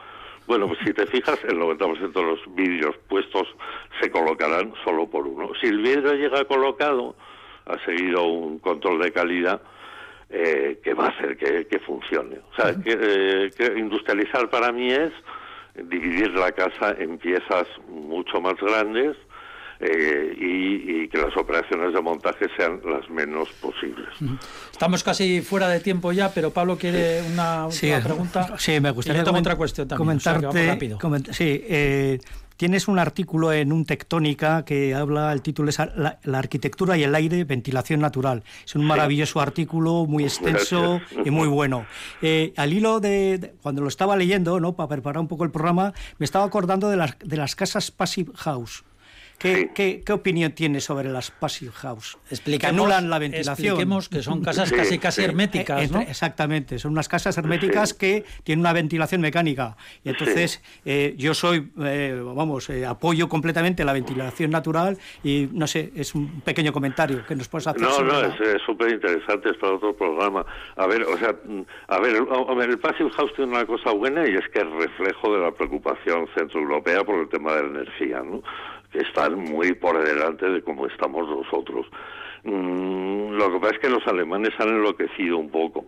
Bueno, pues si te fijas, el 90% de los vidrios puestos se colocarán solo por uno. Si el vidrio llega colocado, ha seguido un control de calidad eh, que va a hacer que, funcione. O sea, eh, que, industrializar para mí es dividir la casa en piezas mucho más grandes eh, y, que las operaciones de montaje sean las menos posibles. Estamos casi fuera de tiempo ya, pero Pablo quiere una, pregunta. Sí, me gustaría otra cuestión también. Comentarte, sí, eh, tienes un artículo en un Tectónica que habla, el título es la, arquitectura y el aire, ventilación natural. Es un maravilloso artículo, muy extenso y muy bueno. Eh, al hilo de, cuando lo estaba leyendo, ¿no? para preparar un poco el programa, me estaba acordando de las, de las casas Passive House. ¿Qué, qué, opinión tiene sobre las passive house? que anulan la ventilación. Expliquemos que son casas casi casi herméticas, eh, ¿no? Exactamente, son unas casas herméticas que tienen una ventilación mecánica. Y entonces eh, yo soy, eh, vamos, apoyo completamente la ventilación natural y no sé, es un pequeño comentario que nos puedes hacer. No, no, es súper interesante, es para otro programa. A ver, o sea, a ver, a ver, el passive house tiene una cosa buena y es que es reflejo de la preocupación centroeuropea por el tema de la energía, ¿no? Que están muy por delante de cómo estamos nosotros. Mm, lo que pasa es que los alemanes han enloquecido un poco.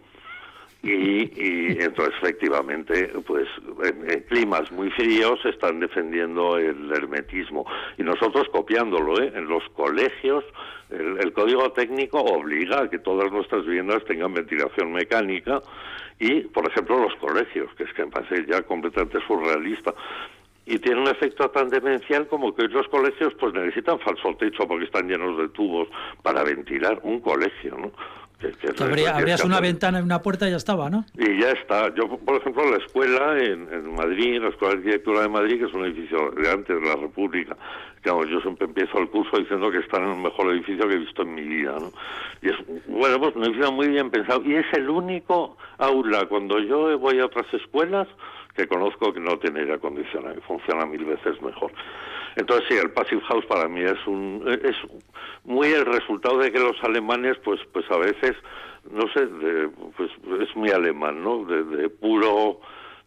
Y, [LAUGHS] entonces efectivamente pues en, climas muy fríos están defendiendo el hermetismo y nosotros copiándolo ¿eh? en los colegios el, el, código técnico obliga a que todas nuestras viviendas tengan ventilación mecánica y por ejemplo los colegios que es que me parece ya completamente surrealista y tiene un efecto tan demencial como que los colegios pues necesitan falso techo porque están llenos de tubos para ventilar un colegio, ¿no? abrías una ventana y una puerta y ya estaba, ¿no? Y ya está. Yo, por ejemplo, la escuela en, Madrid, la Escuela de Arquitectura de Madrid, que es un edificio de antes de la República, digamos, yo siempre empiezo el curso diciendo que está en el mejor edificio que he visto en mi vida, ¿no? Y es, bueno, pues un edificio muy bien pensado. Y es el único aula, cuando yo voy a otras escuelas, que conozco que no tiene aire acondicionado y funciona mil veces mejor. Entonces sí, el passive house para mí es un es muy el resultado de que los alemanes pues pues a veces no sé, pues es muy alemán, ¿no? de puro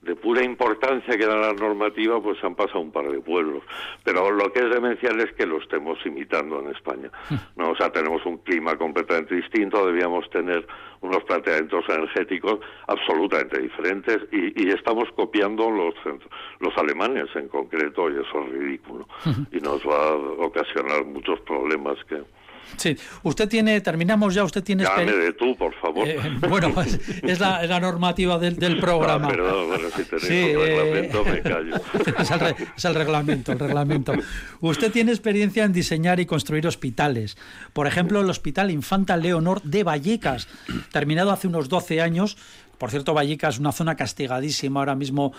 de pura importancia que da la normativa, pues han pasado un par de pueblos. Pero lo que es demencial es que lo estemos imitando en España. ¿no? O sea, tenemos un clima completamente distinto, debíamos tener unos planteamientos energéticos absolutamente diferentes y, estamos copiando los, los alemanes en concreto y eso es ridículo. Y nos va a ocasionar muchos problemas que Sí, usted tiene, terminamos ya, usted tiene de tú, por favor. Eh, bueno, [LAUGHS] es la, es la normativa del, del programa. Ah, perdón, bueno, si tenéis Sí, un eh, reglamento, me [LAUGHS] callo. es, el, re- es el reglamento, el reglamento. Usted tiene experiencia en diseñar y construir hospitales. Por ejemplo, el Hospital Infanta Leonor de Vallecas, terminado hace unos 12 años. Por cierto, Vallecas es una zona castigadísima ahora mismo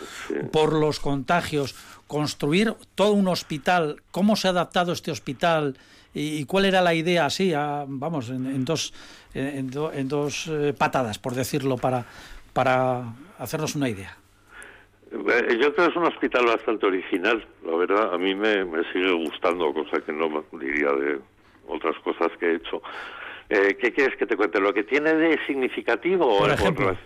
por los contagios. Construir todo un hospital, ¿cómo se ha adaptado este hospital? ¿Y, cuál era la idea así, a- vamos, en, en dos, en, do- en dos eh, patadas, por decirlo, para, para hacernos una idea? Eh, Yo creo que es un hospital bastante original, la verdad. A mí me, me sigue gustando, cosa que no me diría de otras cosas que he hecho. Eh, ¿Qué quieres que te cuente? ¿Lo que tiene de significativo? Por ejemplo.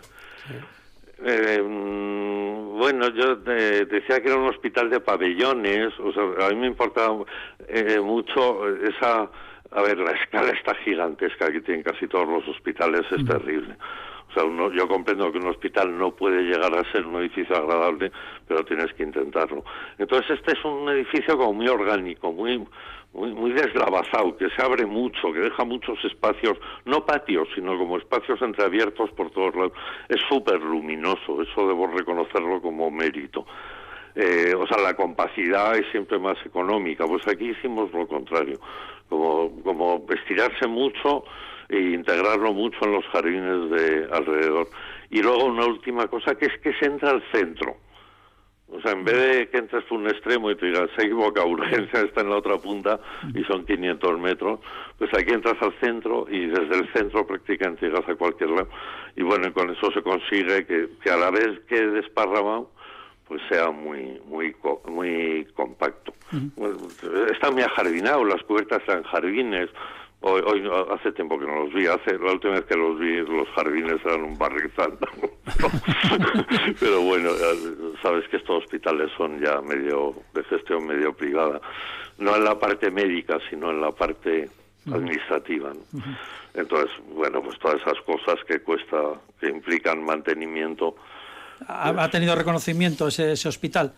Eh, mm, bueno, yo eh, decía que era un hospital de pabellones, o sea, a mí me importaba eh, mucho esa... A ver, la escala está gigantesca que tienen casi todos los hospitales, es terrible. O sea, uno- yo comprendo que un hospital no puede llegar a ser un edificio agradable, pero tienes que intentarlo. Entonces, este es un edificio como muy orgánico, muy muy, muy deslavazado, que se abre mucho, que deja muchos espacios, no patios, sino como espacios entreabiertos por todos lados. Es súper luminoso, eso debo reconocerlo como mérito. Eh, o sea, la compacidad es siempre más económica. Pues aquí hicimos lo contrario, como, como estirarse mucho e integrarlo mucho en los jardines de alrededor. Y luego una última cosa que es que se entra al centro. O sea, en vez de que entres por un extremo y te digas, se equivoca, urgencia [LAUGHS] está en la otra punta y son 500 metros, pues aquí entras al centro y desde el centro prácticamente llegas a cualquier lado. Y bueno, y con eso se consigue que, que a la vez que desparramado, pues sea muy muy muy compacto. Bueno, está muy ajardinado, las cubiertas están jardines. Hoy, hoy hace tiempo que no los vi, hace la última vez que los vi los jardines eran un barrizal. [LAUGHS] Pero bueno, sabes que estos hospitales son ya medio de gestión medio privada, no en la parte médica, sino en la parte administrativa. ¿no? Entonces, bueno, pues todas esas cosas que cuesta, que implican mantenimiento, ¿Ha, ha tenido reconocimiento ese, ese hospital?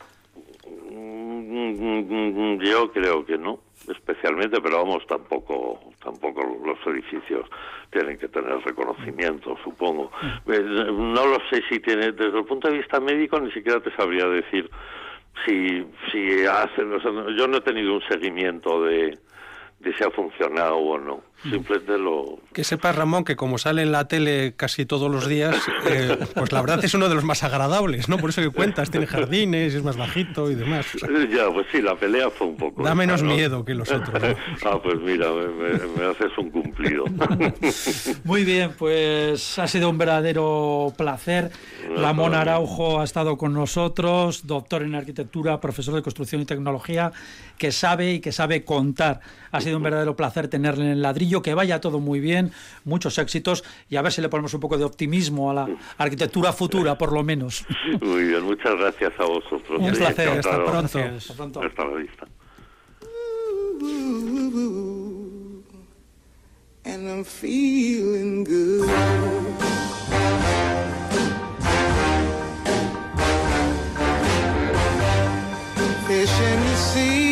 Mm, Yo creo que no, especialmente, pero vamos, tampoco, tampoco los edificios tienen que tener reconocimiento, supongo. Eh, No lo sé si tiene, desde el punto de vista médico, ni siquiera te sabría decir si, si hacen, o sea, yo no he tenido un seguimiento de si ha funcionado o no. Simplemente lo, Que sepas, Ramón, que como sale en la tele casi todos los días, eh, pues la verdad es uno de los más agradables, ¿no? Por eso que cuentas, tiene jardines, es más bajito y demás. O sea, Ya, pues sí, la pelea fue un poco... Da menos miedo que los otros, ¿no? [LAUGHS] ah, pues mira, me, me- me haces un cumplido. [LAUGHS] Muy bien, pues ha sido un verdadero placer. Ramón Araujo ha estado con nosotros, doctor en arquitectura, profesor de construcción y tecnología, que sabe y que sabe contar. Ha sido un verdadero placer tenerle en el ladrillo, que vaya todo muy bien, muchos éxitos y a ver si le ponemos un poco de optimismo a la arquitectura futura, por lo menos. [LAUGHS] Muy bien, muchas gracias a vosotros. Un Sí, placer, hasta pronto. Hasta pronto. Hasta la vista. and I'm feeling good. Fish in the sea,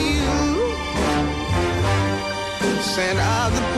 Scent of the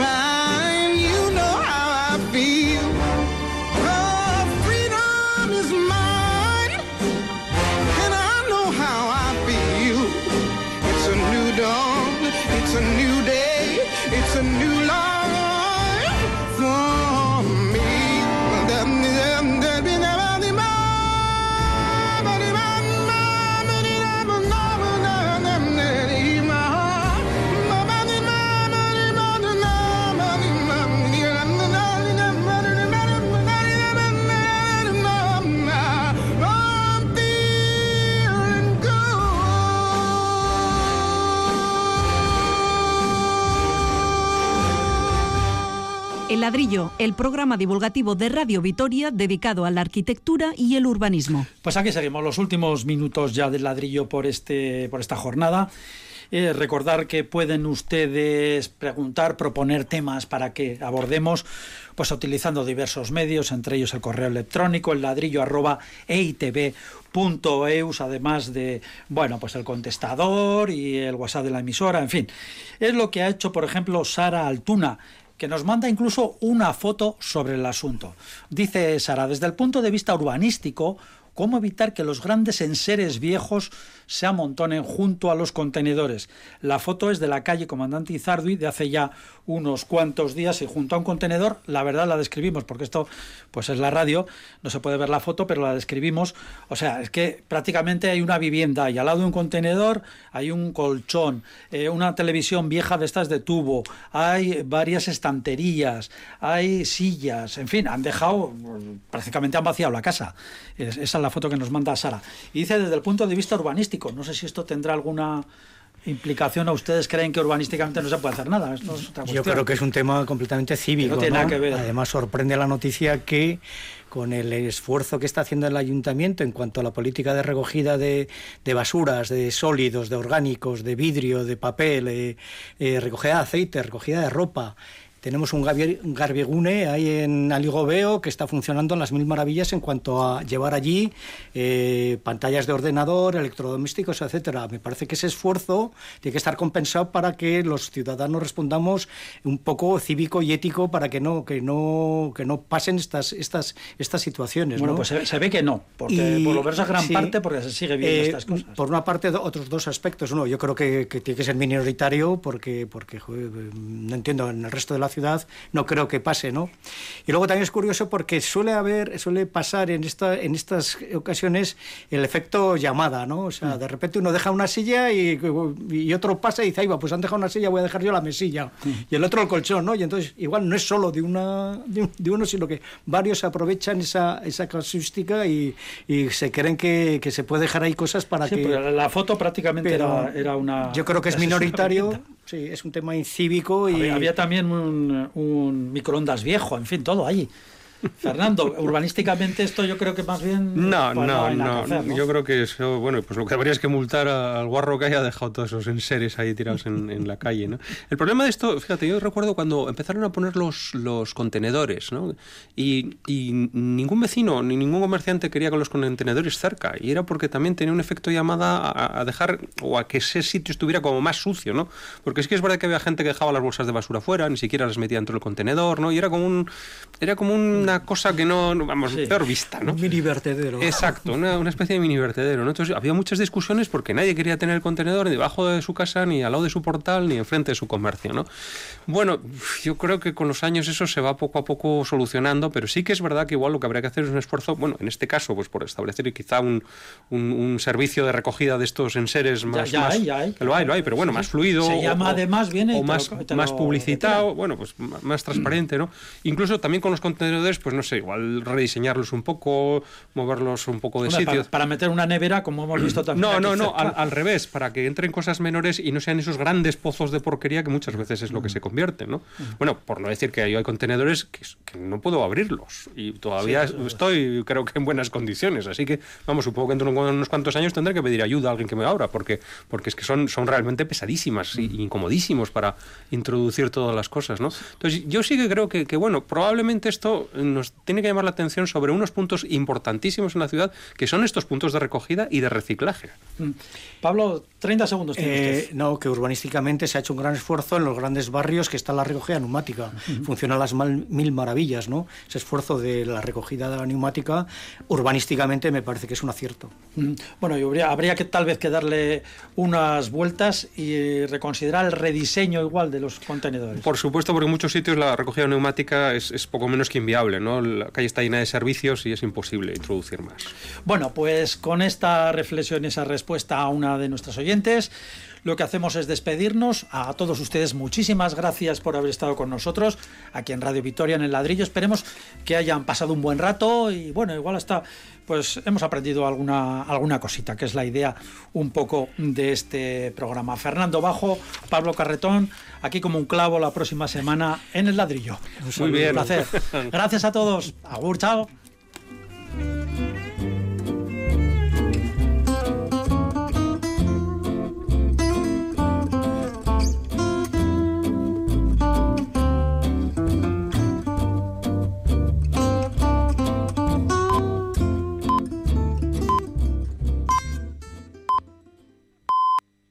El ladrillo, el programa divulgativo de Radio Vitoria dedicado a la arquitectura y el urbanismo. Pues aquí seguimos los últimos minutos ya del ladrillo por, este, por esta jornada. Eh, recordar que pueden ustedes preguntar, proponer temas para que abordemos, pues utilizando diversos medios, entre ellos el correo electrónico, el ladrillo arroba además de, bueno, pues el contestador y el WhatsApp de la emisora, en fin. Es lo que ha hecho, por ejemplo, Sara Altuna, que nos manda incluso una foto sobre el asunto. Dice Sara, desde el punto de vista urbanístico, ¿cómo evitar que los grandes enseres viejos se amontonen junto a los contenedores? La foto es de la calle Comandante Izardui de hace ya unos cuantos días y junto a un contenedor, la verdad la describimos, porque esto pues es la radio, no se puede ver la foto, pero la describimos. O sea, es que prácticamente hay una vivienda y al lado de un contenedor hay un colchón, eh, una televisión vieja de estas de tubo, hay varias estanterías, hay sillas, en fin, han dejado, prácticamente han vaciado la casa. Es- esa es la foto que nos manda Sara. Y dice desde el punto de vista urbanístico, no sé si esto tendrá alguna implicación o ustedes creen que urbanísticamente no se puede hacer nada. Esto es otra Yo creo que es un tema completamente cívico. no tiene nada que ver. Además, sorprende la noticia que con el esfuerzo que está haciendo el ayuntamiento en cuanto a la política de recogida de, de basuras, de sólidos, de orgánicos, de vidrio, de papel, eh, eh, recogida de aceite, recogida de ropa. Tenemos un garbigune ahí en Aligobeo que está funcionando en las mil maravillas en cuanto a llevar allí eh, pantallas de ordenador, electrodomésticos, etcétera. Me parece que ese esfuerzo tiene que estar compensado para que los ciudadanos respondamos un poco cívico y ético para que no que no que no pasen estas estas estas situaciones. Bueno, ¿no? pues se, se ve que no, porque Y- por lo menos es gran sí, parte porque se sigue viendo eh, estas cosas. Por una parte, otros dos aspectos. Uno, yo creo que, que tiene que ser minoritario porque, porque joder, no entiendo, en el resto de la ciudad no creo que pase, ¿no? Y luego también es curioso porque suele haber, suele pasar en, esta, en estas ocasiones el efecto llamada, ¿no? O Mm. sea, de repente uno deja una silla y, y otro pasa y dice, ahí va, pues han dejado una silla, voy a dejar yo la mesilla. Mm. Y el otro el colchón, ¿no? Y entonces, igual no es solo de, una, de, un- de uno, sino que varios aprovechan esa, esa casuística y, y se creen que, que se puede dejar ahí cosas para Sí, que... pero la foto prácticamente era, era una... Yo creo que es minoritario. Sí, es un tema incívico y... Había, también un, un microondas viejo, en fin, todo allí. Fernando, urbanísticamente esto yo creo que más bien... No, no, no, ¿no? Yo creo que eso, bueno, pues lo que habría es que multar al guarro que haya dejado todos esos enseres ahí tirados en, en la calle, ¿no? El problema de esto, fíjate, yo recuerdo cuando empezaron a poner los, los contenedores, ¿no? Y, y ningún vecino ni ningún comerciante quería con los contenedores cerca. Y era porque también tenía un efecto llamada a, a dejar o a que ese sitio estuviera como más sucio, ¿no? Porque es que es verdad que había gente que dejaba las bolsas de basura fuera, ni siquiera las metía dentro del contenedor, ¿no? Y era como un era como una cosa que no, vamos, Sí. peor vista, ¿no? Un mini vertedero. Exacto, una, una especie de mini vertedero. ¿no? Entonces había muchas discusiones porque nadie quería tener el contenedor ni debajo de su casa, ni al lado de su portal, ni enfrente de su comercio. ¿no? Bueno, yo creo que con los años eso se va poco a poco solucionando, pero sí que es verdad que igual lo que habría que hacer es un esfuerzo, bueno, en este caso, pues por establecer quizá un, un- un servicio de recogida de estos enseres más... ya más- hay, ya hay. que Lo hay, lo hay, pero bueno, más fluido. Se llama o- además, viene o más, lo- más publicitado, bueno, pues más transparente, ¿no? Incluso también con los contenedores, pues no sé, igual rediseñarlos un poco, moverlos un poco de Hombre, sitio. para, para meter una nevera, como hemos visto también. No, no, no, al, al revés, para que entren cosas menores y no sean esos grandes pozos de porquería que muchas veces es lo Mm. que se convierten, ¿no? Bueno, por no decir que hay, hay contenedores que, no puedo abrirlos y todavía estoy, creo que en buenas condiciones, así que, vamos, supongo que dentro de unos cuantos años tendré que pedir ayuda a alguien que me abra, porque, porque es que son, son realmente pesadísimas Mm. y incomodísimos para introducir todas las cosas, ¿no? Entonces, yo sí que creo que, que, bueno, probablemente esto, mm, nos tiene que llamar la atención sobre unos puntos importantísimos en la ciudad, que son estos puntos de recogida y de reciclaje. Mm. Pablo, 30 segundos. tiene Eh, usted. no, que urbanísticamente se ha hecho un gran esfuerzo en los grandes barrios que está la recogida neumática. Funciona a las mal- mil maravillas, ¿no? Ese esfuerzo de la recogida de la neumática, urbanísticamente me parece que es un acierto. Mm, Bueno, y habría, habría que tal vez que darle unas vueltas y reconsiderar el rediseño igual de los contenedores. Por supuesto, porque en muchos sitios la recogida neumática es, es poco menos que inviable, ¿no? La calle está llena de servicios y es imposible introducir más. Bueno, pues con esta reflexión y esa respuesta a una de nuestras oyentes, lo que hacemos es despedirnos. A todos ustedes, muchísimas gracias por haber estado con nosotros aquí en Radio Victoria en el ladrillo. Esperemos que hayan pasado un buen rato y bueno, igual hasta pues hemos aprendido alguna, alguna cosita, que es la idea un poco de este programa. Fernando Bajo, Pablo Carretón, aquí como un clavo la próxima semana en el ladrillo. Muy bien. Un placer. [LAUGHS] Gracias a todos. Agur, chao.